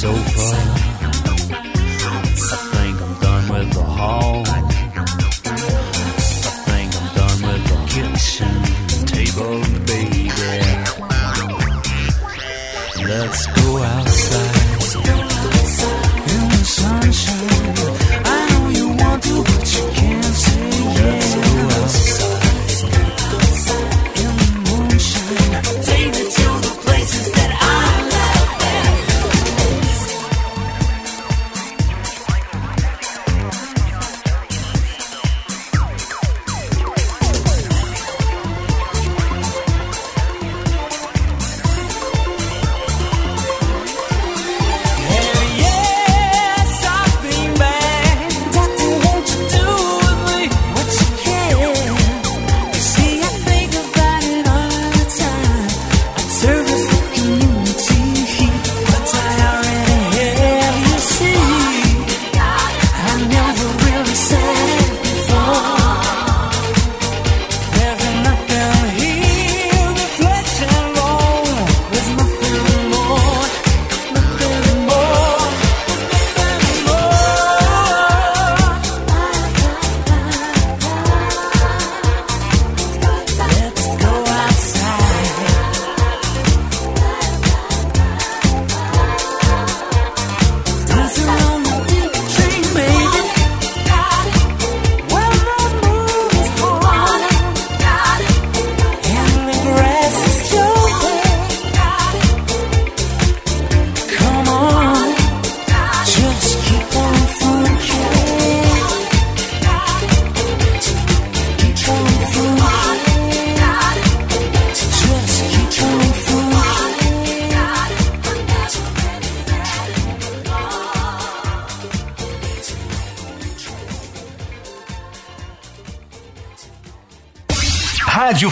so far.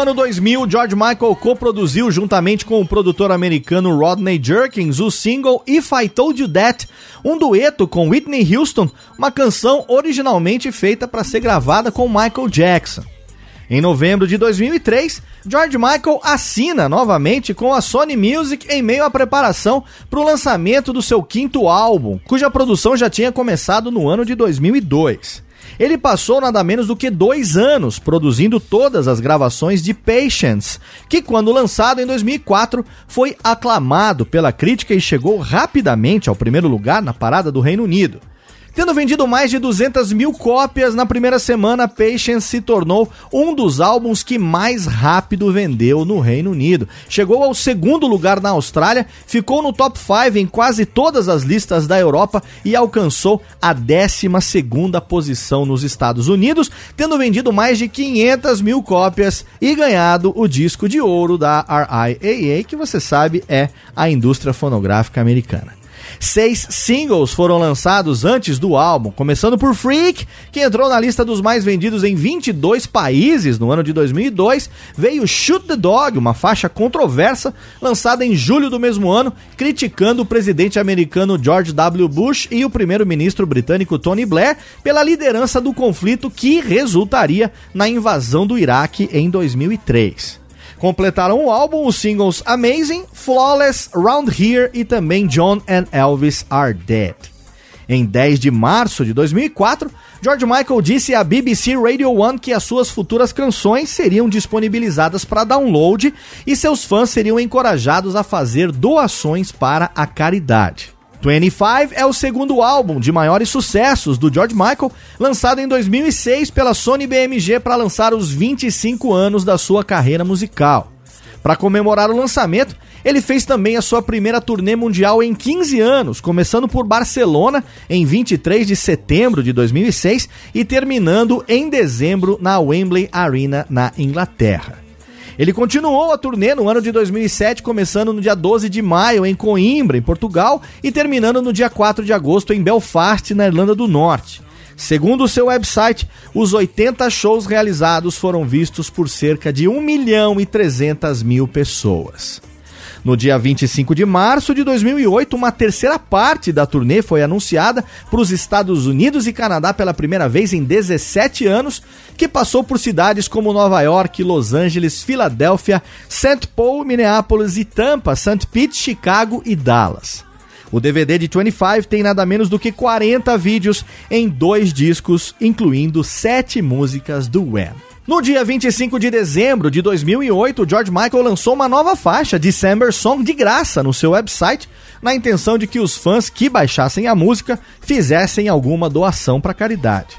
ano 2000, George Michael coproduziu juntamente com o produtor americano Rodney Jerkins o single If I Told You That, um dueto com Whitney Houston, uma canção originalmente feita para ser gravada com Michael Jackson. Em novembro de 2003, George Michael assina novamente com a Sony Music em meio à preparação para o lançamento do seu quinto álbum, cuja produção já tinha começado no ano de 2002. Ele passou nada menos do que dois anos produzindo todas as gravações de Patience, que quando lançado em 2004 foi aclamado pela crítica e chegou rapidamente ao primeiro lugar na parada do Reino Unido. Tendo vendido mais de 200 mil cópias na primeira semana, Patience se tornou um dos álbuns que mais rápido vendeu no Reino Unido. Chegou ao segundo lugar na Austrália, ficou no top 5 em quase todas as listas da Europa e alcançou a 12 segunda posição nos Estados Unidos, tendo vendido mais de 500 mil cópias e ganhado o disco de ouro da RIAA, que você sabe é a indústria fonográfica americana. Seis singles foram lançados antes do álbum, começando por Freak, que entrou na lista dos mais vendidos em 22 países no ano de 2002. Veio Shoot the Dog, uma faixa controversa, lançada em julho do mesmo ano, criticando o presidente americano George W. Bush e o primeiro-ministro britânico Tony Blair pela liderança do conflito que resultaria na invasão do Iraque em 2003. Completaram o álbum os singles Amazing, Flawless, Round Here e também John and Elvis Are Dead. Em 10 de março de 2004, George Michael disse à BBC Radio 1 que as suas futuras canções seriam disponibilizadas para download e seus fãs seriam encorajados a fazer doações para a caridade. 25 é o segundo álbum de maiores sucessos do George Michael, lançado em 2006 pela Sony BMG para lançar os 25 anos da sua carreira musical. Para comemorar o lançamento, ele fez também a sua primeira turnê mundial em 15 anos, começando por Barcelona em 23 de setembro de 2006 e terminando em dezembro na Wembley Arena na Inglaterra. Ele continuou a turnê no ano de 2007, começando no dia 12 de maio em Coimbra, em Portugal, e terminando no dia 4 de agosto em Belfast, na Irlanda do Norte. Segundo o seu website, os 80 shows realizados foram vistos por cerca de 1 milhão e 300 mil pessoas. No dia 25 de março de 2008, uma terceira parte da turnê foi anunciada para os Estados Unidos e Canadá pela primeira vez em 17 anos, que passou por cidades como Nova York, Los Angeles, Filadélfia, St. Paul, Minneapolis e Tampa, St. Pete, Chicago e Dallas. O DVD de 25 tem nada menos do que 40 vídeos em dois discos, incluindo sete músicas do Wham. No dia 25 de dezembro de 2008, George Michael lançou uma nova faixa, December Song, de graça no seu website, na intenção de que os fãs que baixassem a música fizessem alguma doação para caridade.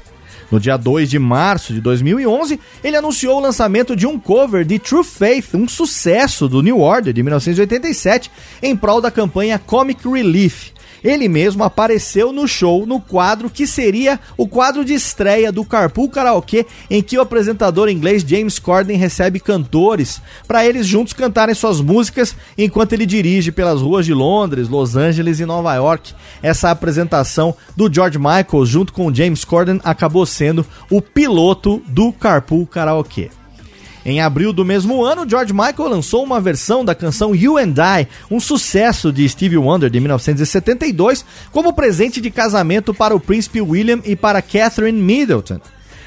No dia 2 de março de 2011, ele anunciou o lançamento de um cover de True Faith, um sucesso do New Order de 1987, em prol da campanha Comic Relief. Ele mesmo apareceu no show no quadro que seria o quadro de estreia do Carpool Karaoke, em que o apresentador inglês James Corden recebe cantores para eles juntos cantarem suas músicas enquanto ele dirige pelas ruas de Londres, Los Angeles e Nova York. Essa apresentação do George Michael junto com James Corden acabou sendo o piloto do Carpool Karaoke. Em abril do mesmo ano, George Michael lançou uma versão da canção You and I, um sucesso de Stevie Wonder de 1972, como presente de casamento para o príncipe William e para Catherine Middleton.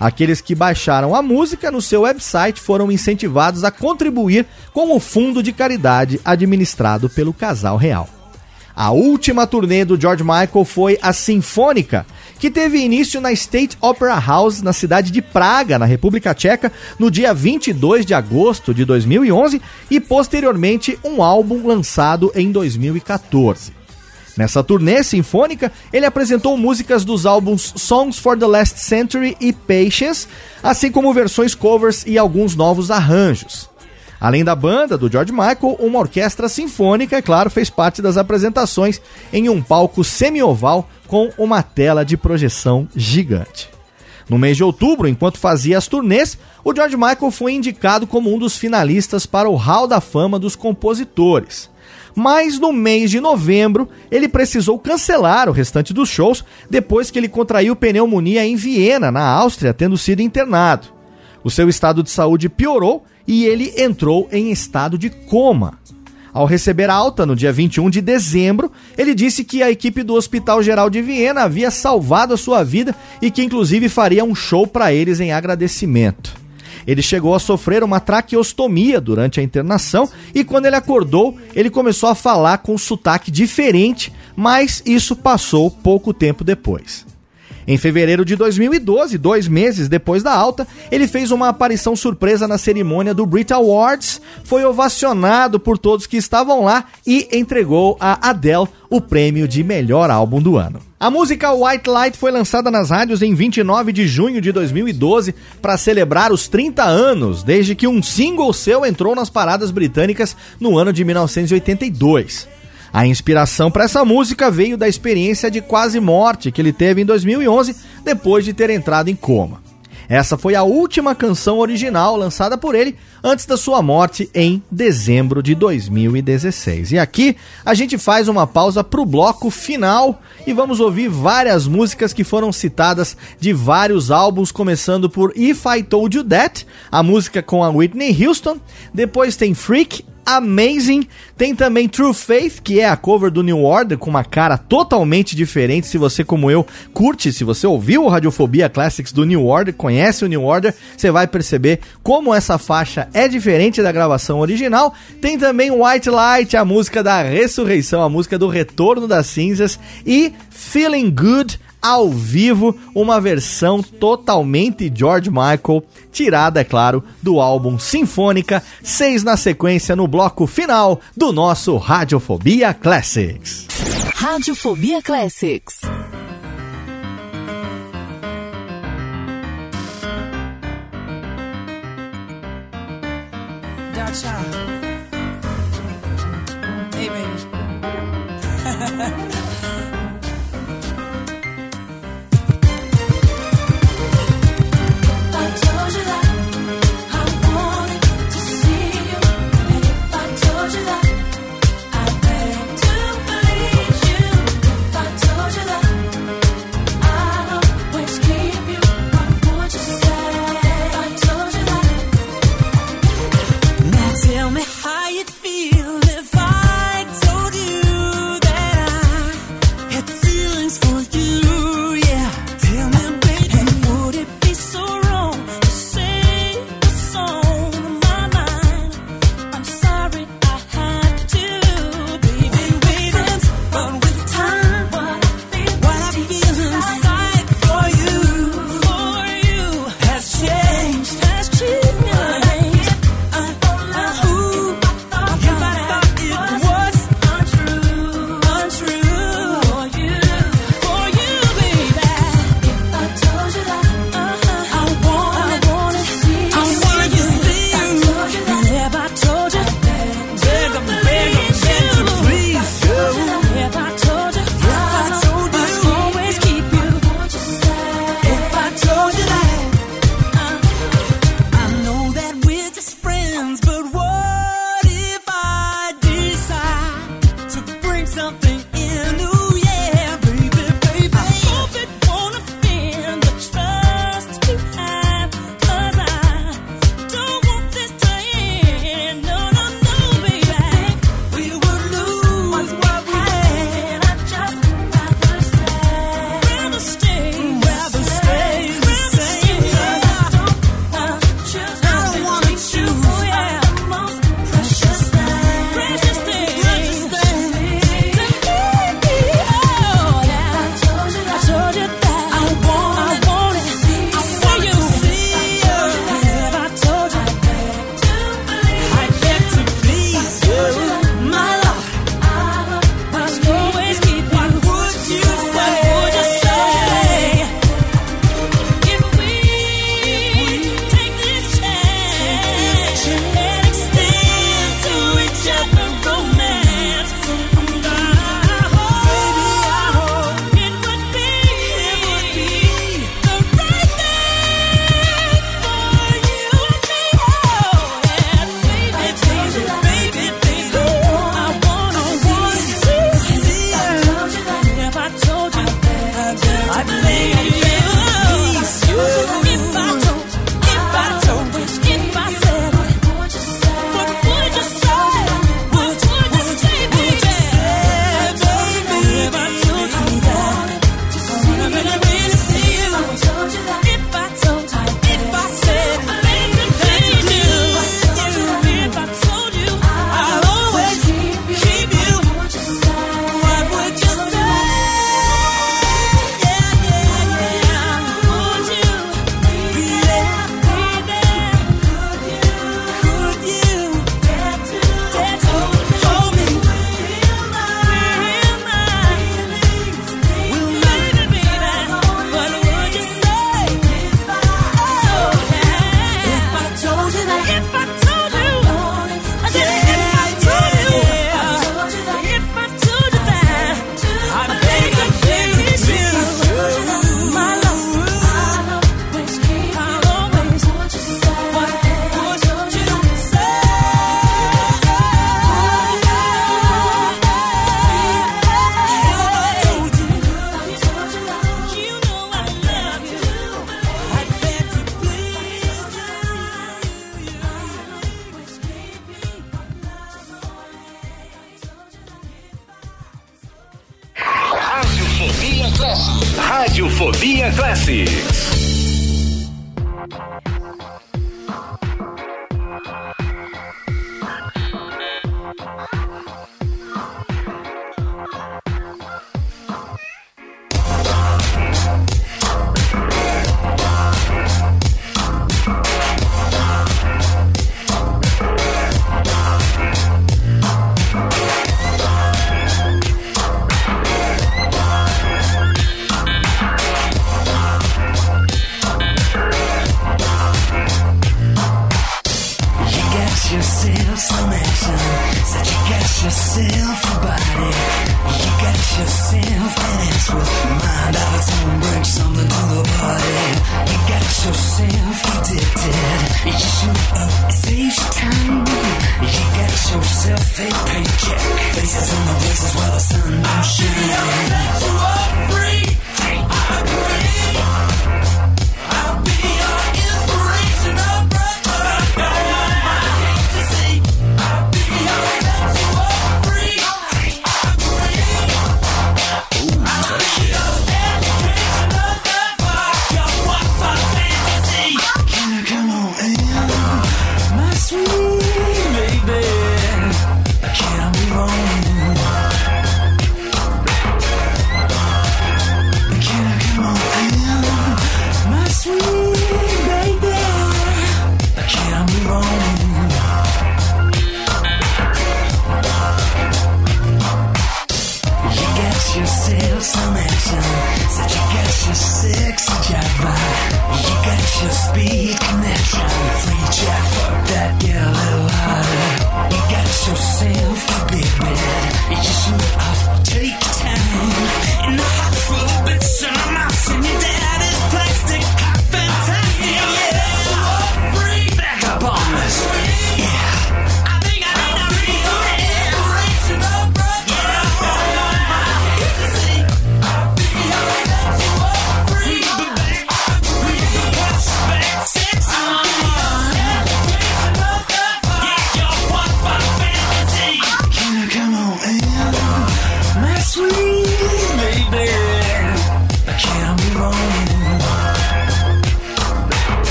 Aqueles que baixaram a música no seu website foram incentivados a contribuir com o fundo de caridade administrado pelo casal real. A última turnê do George Michael foi a Sinfônica, que teve início na State Opera House, na cidade de Praga, na República Tcheca, no dia 22 de agosto de 2011 e posteriormente um álbum lançado em 2014. Nessa turnê sinfônica, ele apresentou músicas dos álbuns Songs for the Last Century e Patience, assim como versões covers e alguns novos arranjos. Além da banda do George Michael, uma orquestra sinfônica, é claro, fez parte das apresentações em um palco semi-oval com uma tela de projeção gigante. No mês de outubro, enquanto fazia as turnês, o George Michael foi indicado como um dos finalistas para o Hall da Fama dos Compositores. Mas no mês de novembro, ele precisou cancelar o restante dos shows depois que ele contraiu pneumonia em Viena, na Áustria, tendo sido internado. O seu estado de saúde piorou e ele entrou em estado de coma. Ao receber alta no dia 21 de dezembro, ele disse que a equipe do Hospital Geral de Viena havia salvado a sua vida e que inclusive faria um show para eles em agradecimento. Ele chegou a sofrer uma traqueostomia durante a internação e quando ele acordou, ele começou a falar com um sotaque diferente, mas isso passou pouco tempo depois. Em fevereiro de 2012, dois meses depois da alta, ele fez uma aparição surpresa na cerimônia do Brit Awards, foi ovacionado por todos que estavam lá e entregou a Adele o prêmio de melhor álbum do ano. A música White Light foi lançada nas rádios em 29 de junho de 2012 para celebrar os 30 anos desde que um single seu entrou nas paradas britânicas no ano de 1982. A inspiração para essa música veio da experiência de quase morte que ele teve em 2011 depois de ter entrado em coma. Essa foi a última canção original lançada por ele antes da sua morte em dezembro de 2016. E aqui a gente faz uma pausa para o bloco final e vamos ouvir várias músicas que foram citadas de vários álbuns, começando por If I Told You That, a música com a Whitney Houston. Depois tem Freak, Amazing. Tem também True Faith, que é a cover do New Order, com uma cara totalmente diferente. Se você, como eu, curte, se você ouviu o Radiofobia Classics do New Order, conhece o New Order, você vai perceber como essa faixa é diferente da gravação original. Tem também White Light, a música da ressurreição, a música do retorno das cinzas. E Feeling Good ao vivo, uma versão totalmente George Michael, tirada, é claro, do álbum Sinfônica, seis na sequência no bloco final do nosso Radiofobia Classics. Radiofobia Classics. Hey, baby.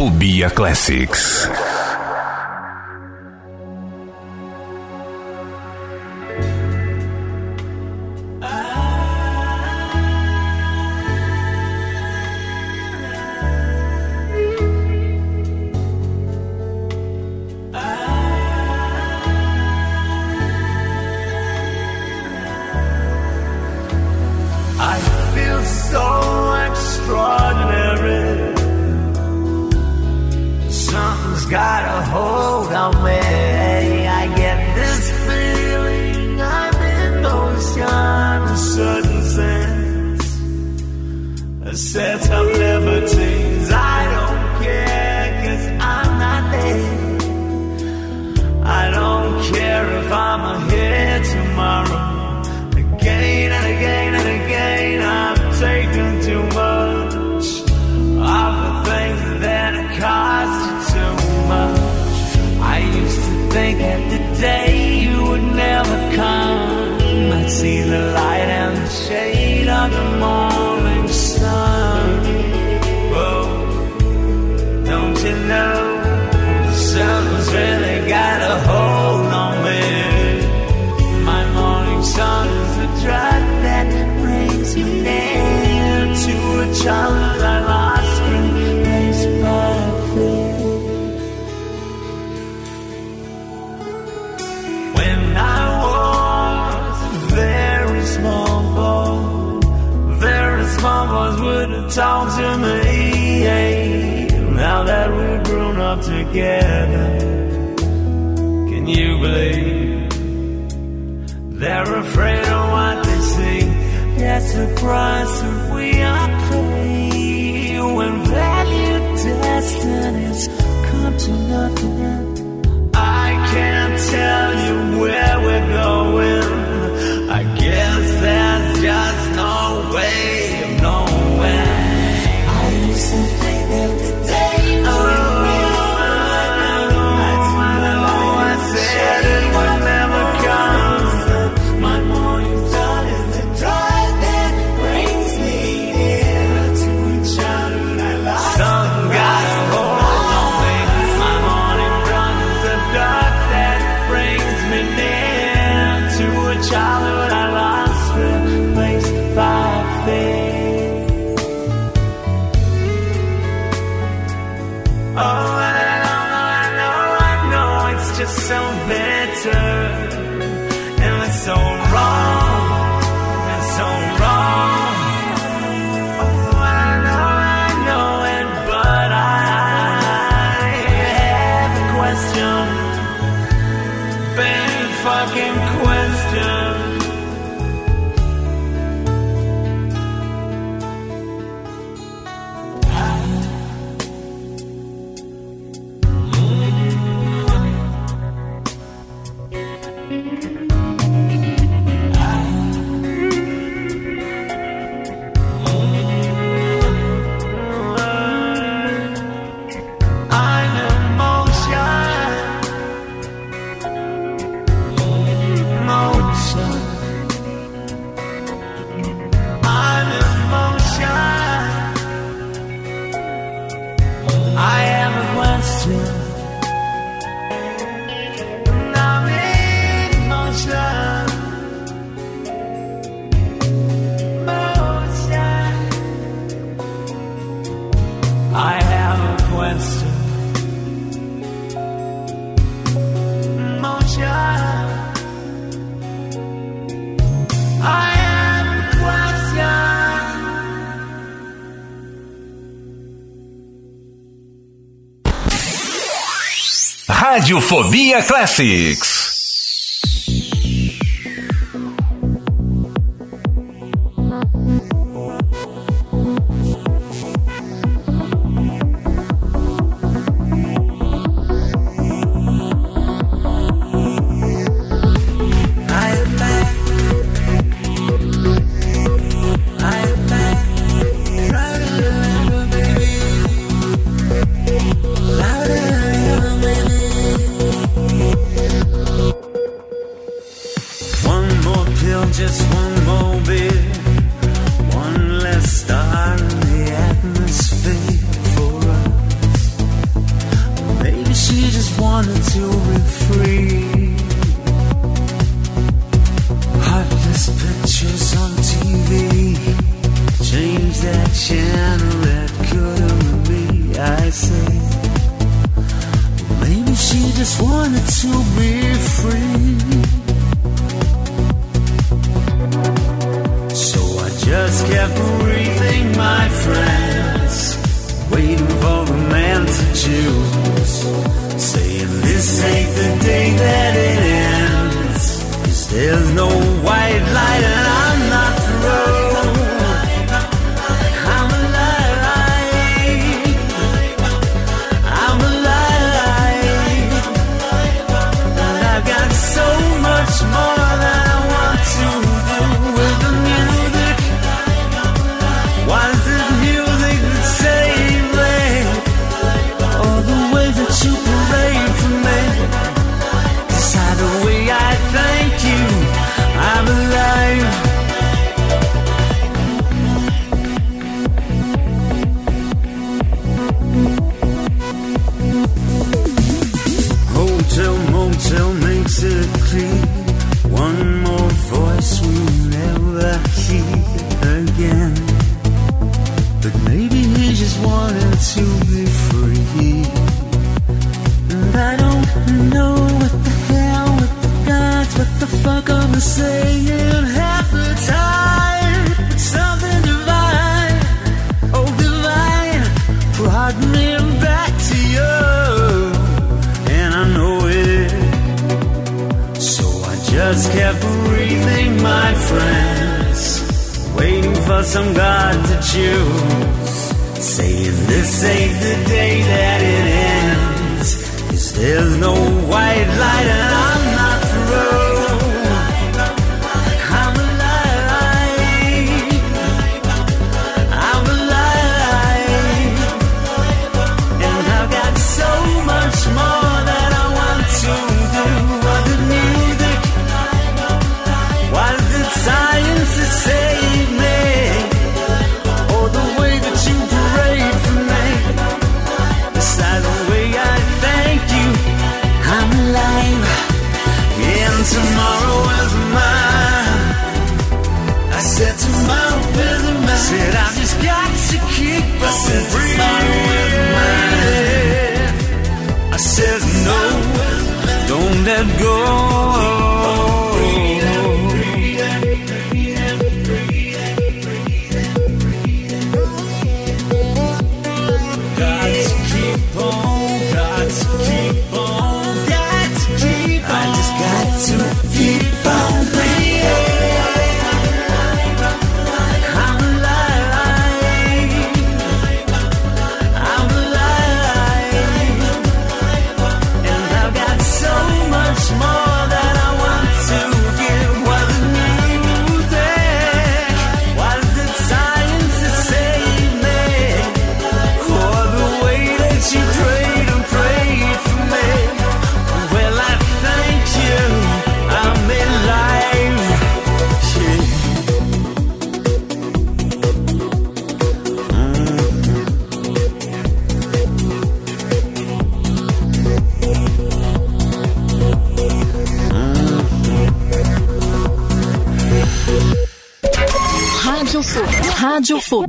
Fobia Classics. mothers would have talked to me. Now that we're grown up together, can you believe they're afraid of what they see? That's the price that we are paying when value destinies come to nothing. I can't tell you where we're going. Radiofobia Classics.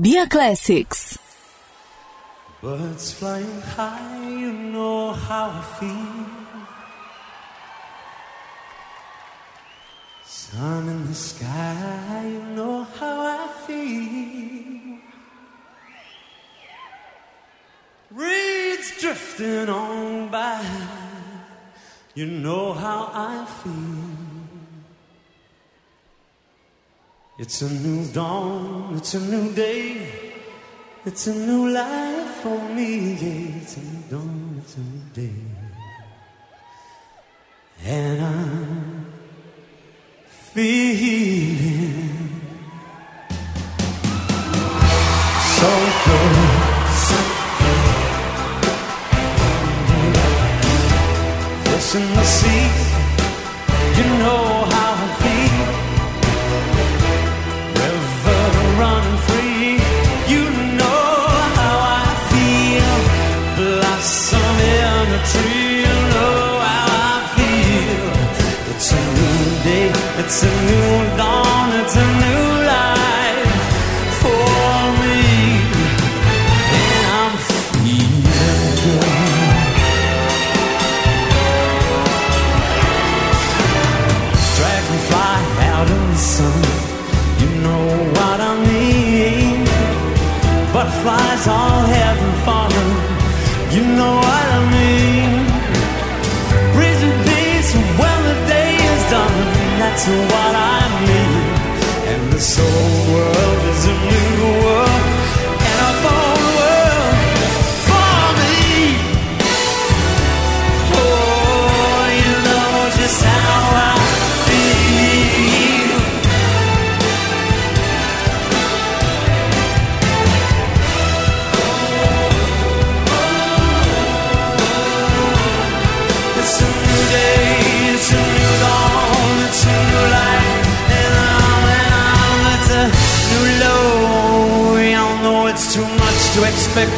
Radiofobia Classics. Birds flying high, you know how I feel. It's a new dawn, it's a new day. It's a new life for me, yeah. It's a new dawn, it's a new day. And I'm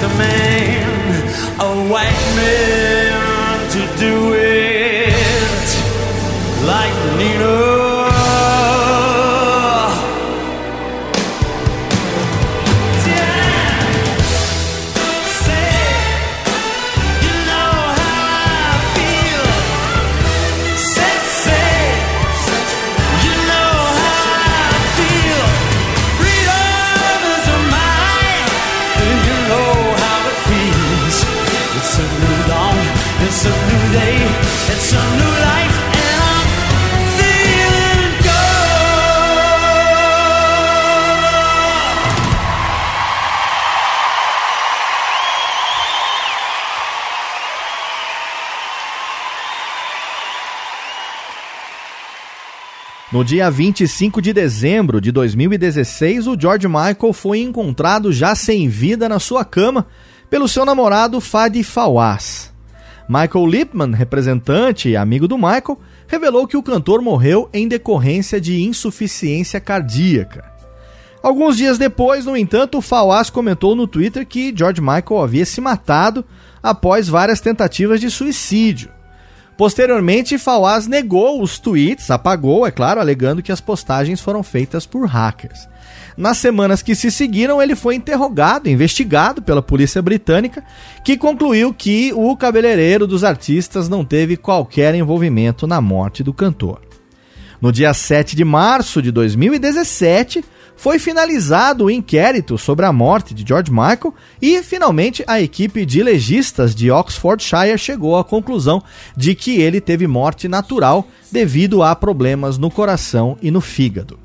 expect a man, a white No dia 25 de dezembro de 2016, o George Michael foi encontrado já sem vida na sua cama pelo seu namorado Fadi Fawaz. Michael Lipman, representante e amigo do Michael, revelou que o cantor morreu em decorrência de insuficiência cardíaca. Alguns dias depois, no entanto, Fawaz comentou no Twitter que George Michael havia se matado após várias tentativas de suicídio. Posteriormente, Fawaz negou os tweets, apagou, é claro, alegando que as postagens foram feitas por hackers. Nas semanas que se seguiram, ele foi interrogado, investigado pela polícia britânica, que concluiu que o cabeleireiro dos artistas não teve qualquer envolvimento na morte do cantor. No dia 7 de março de 2017, foi finalizado o inquérito sobre a morte de George Michael e, finalmente, a equipe de legistas de Oxfordshire chegou à conclusão de que ele teve morte natural devido a problemas no coração e no fígado.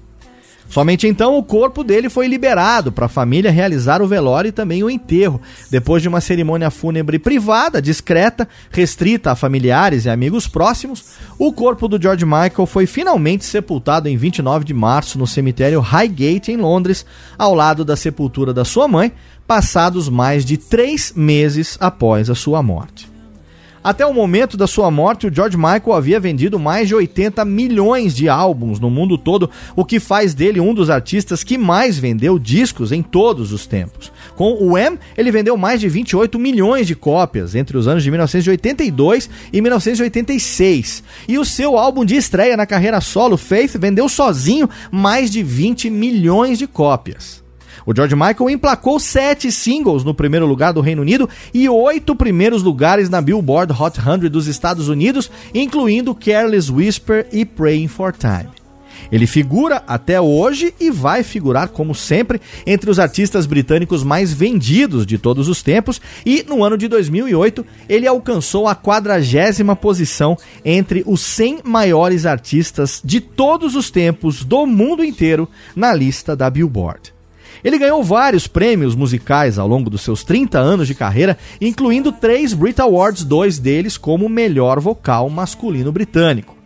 Somente então o corpo dele foi liberado para a família realizar o velório e também o enterro, depois de uma cerimônia fúnebre privada, discreta, restrita a familiares e amigos próximos. O corpo do George Michael foi finalmente sepultado em 29 de março no cemitério Highgate, em Londres, ao lado da sepultura da sua mãe, passados mais de três meses após a sua morte. Até o momento da sua morte, o George Michael havia vendido mais de 80 milhões de álbuns no mundo todo, o que faz dele um dos artistas que mais vendeu discos em todos os tempos. Com o Wham, ele vendeu mais de 28 milhões de cópias entre os anos de 1982 e 1986. E o seu álbum de estreia na carreira solo, Faith, vendeu sozinho mais de 20 milhões de cópias. O George Michael emplacou sete singles no primeiro lugar do Reino Unido e oito primeiros lugares na Billboard Hot 100 dos Estados Unidos, incluindo Careless Whisper e Praying for Time. Ele figura até hoje e vai figurar, como sempre, entre os artistas britânicos mais vendidos de todos os tempos. E no ano de 2008, ele alcançou a quadragésima posição entre os 100 maiores artistas de todos os tempos do mundo inteiro na lista da Billboard. Ele ganhou vários prêmios musicais ao longo dos seus 30 anos de carreira, incluindo três Brit Awards, dois deles como melhor vocal masculino britânico.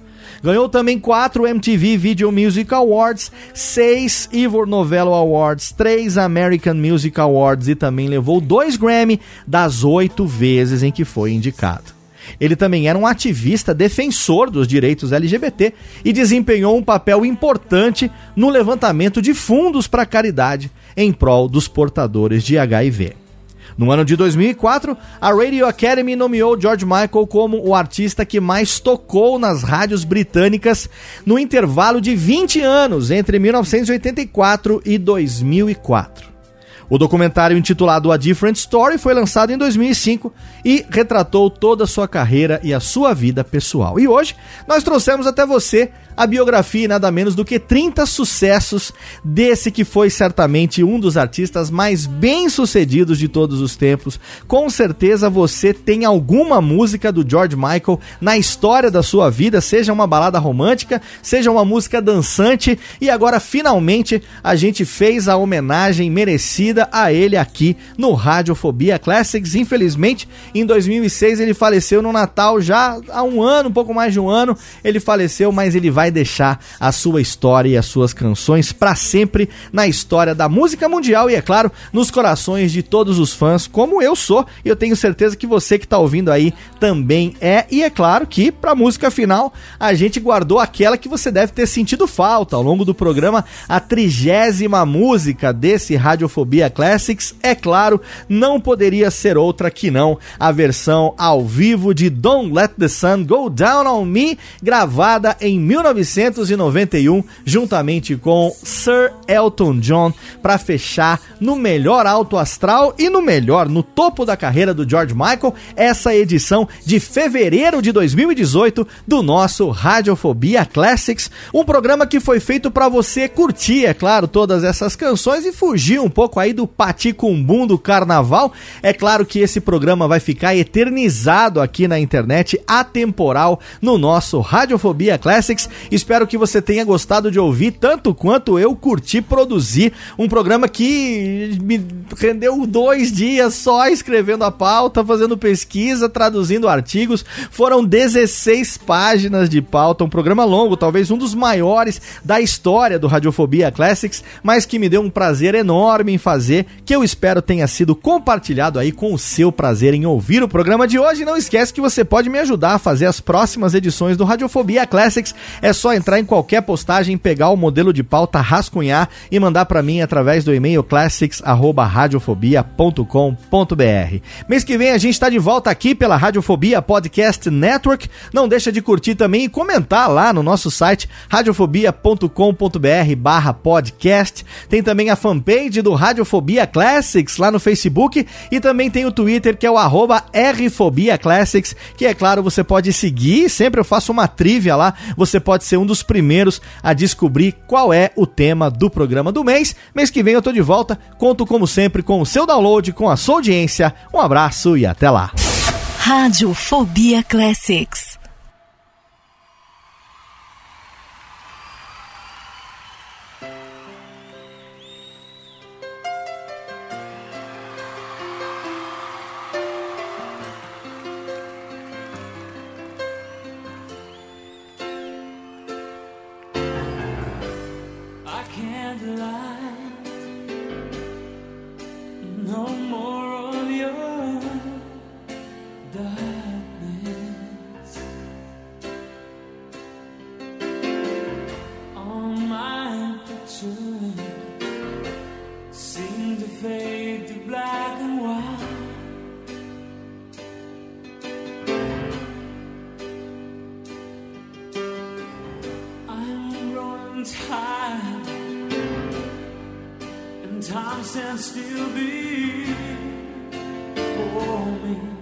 Ganhou também quatro MTV Video Music Awards, seis Ivor Novello Awards, três American Music Awards e também levou dois Grammy das oito vezes em que foi indicado. Ele também era um ativista defensor dos direitos LGBT e desempenhou um papel importante no levantamento de fundos para caridade em prol dos portadores de HIV. No ano de 2004, a Radio Academy nomeou George Michael como o artista que mais tocou nas rádios britânicas no intervalo de 20 anos entre 1984 e 2004. O documentário intitulado A Different Story foi lançado em 2005 e retratou toda a sua carreira e a sua vida pessoal. E hoje nós trouxemos até você a biografia e nada menos do que 30 sucessos desse que foi certamente um dos artistas mais bem-sucedidos de todos os tempos. Com certeza você tem alguma música do George Michael na história da sua vida, seja uma balada romântica, seja uma música dançante, e agora finalmente a gente fez a homenagem merecida a ele aqui no Radiofobia Classics. Infelizmente, em 2006 ele faleceu no Natal, já há um ano, um pouco mais de um ano, ele faleceu, mas ele vai deixar a sua história e as suas canções para sempre na história da música mundial e, é claro, nos corações de todos os fãs, como eu sou, e eu tenho certeza que você que está ouvindo aí também é. E é claro que, para música final, a gente guardou aquela que você deve ter sentido falta ao longo do programa, a trigésima música desse Radiofobia Classics. É claro, não poderia ser outra que não a versão ao vivo de Don't Let the Sun Go Down on Me, gravada em 1991, juntamente com Sir Elton John, para fechar no melhor alto astral e no melhor, no topo da carreira do George Michael, essa edição de fevereiro de 2018 do nosso Radiofobia Classics, um programa que foi feito para você curtir, é claro, todas essas canções e fugir um pouco aí do paticumbum do carnaval. É claro que esse programa vai ficar eternizado aqui na internet, atemporal, no nosso Radiofobia Classics. Espero que você tenha gostado de ouvir tanto quanto eu curti produzir um programa que me rendeu dois dias só escrevendo a pauta, fazendo pesquisa, traduzindo artigos. Foram 16 páginas de pauta, um programa longo, talvez um dos maiores da história do Radiofobia Classics, mas que me deu um prazer enorme em fazer, que eu espero tenha sido compartilhado aí com o seu prazer em ouvir o programa de hoje. Não esquece que você pode me ajudar a fazer as próximas edições do Radiofobia Classics. É só entrar em qualquer postagem, pegar o modelo de pauta, rascunhar e mandar para mim através do e-mail classics@radiofobia.com.br. Mês que vem a gente está de volta aqui pela Radiofobia Podcast Network. Não deixa de curtir também e comentar lá no nosso site radiofobia.com.br/podcast. Tem também a fanpage do Radiofobia Classics lá no Facebook e também tem o Twitter que é o arroba Rfobia Classics, que é claro, você pode seguir, sempre eu faço uma trivia lá, você pode ser um dos primeiros a descobrir qual é o tema do programa do mês. Mês que vem eu tô de volta, conto como sempre com o seu download, com a sua audiência. Um abraço e até lá. Radiofobia Classics. Time stands still before me.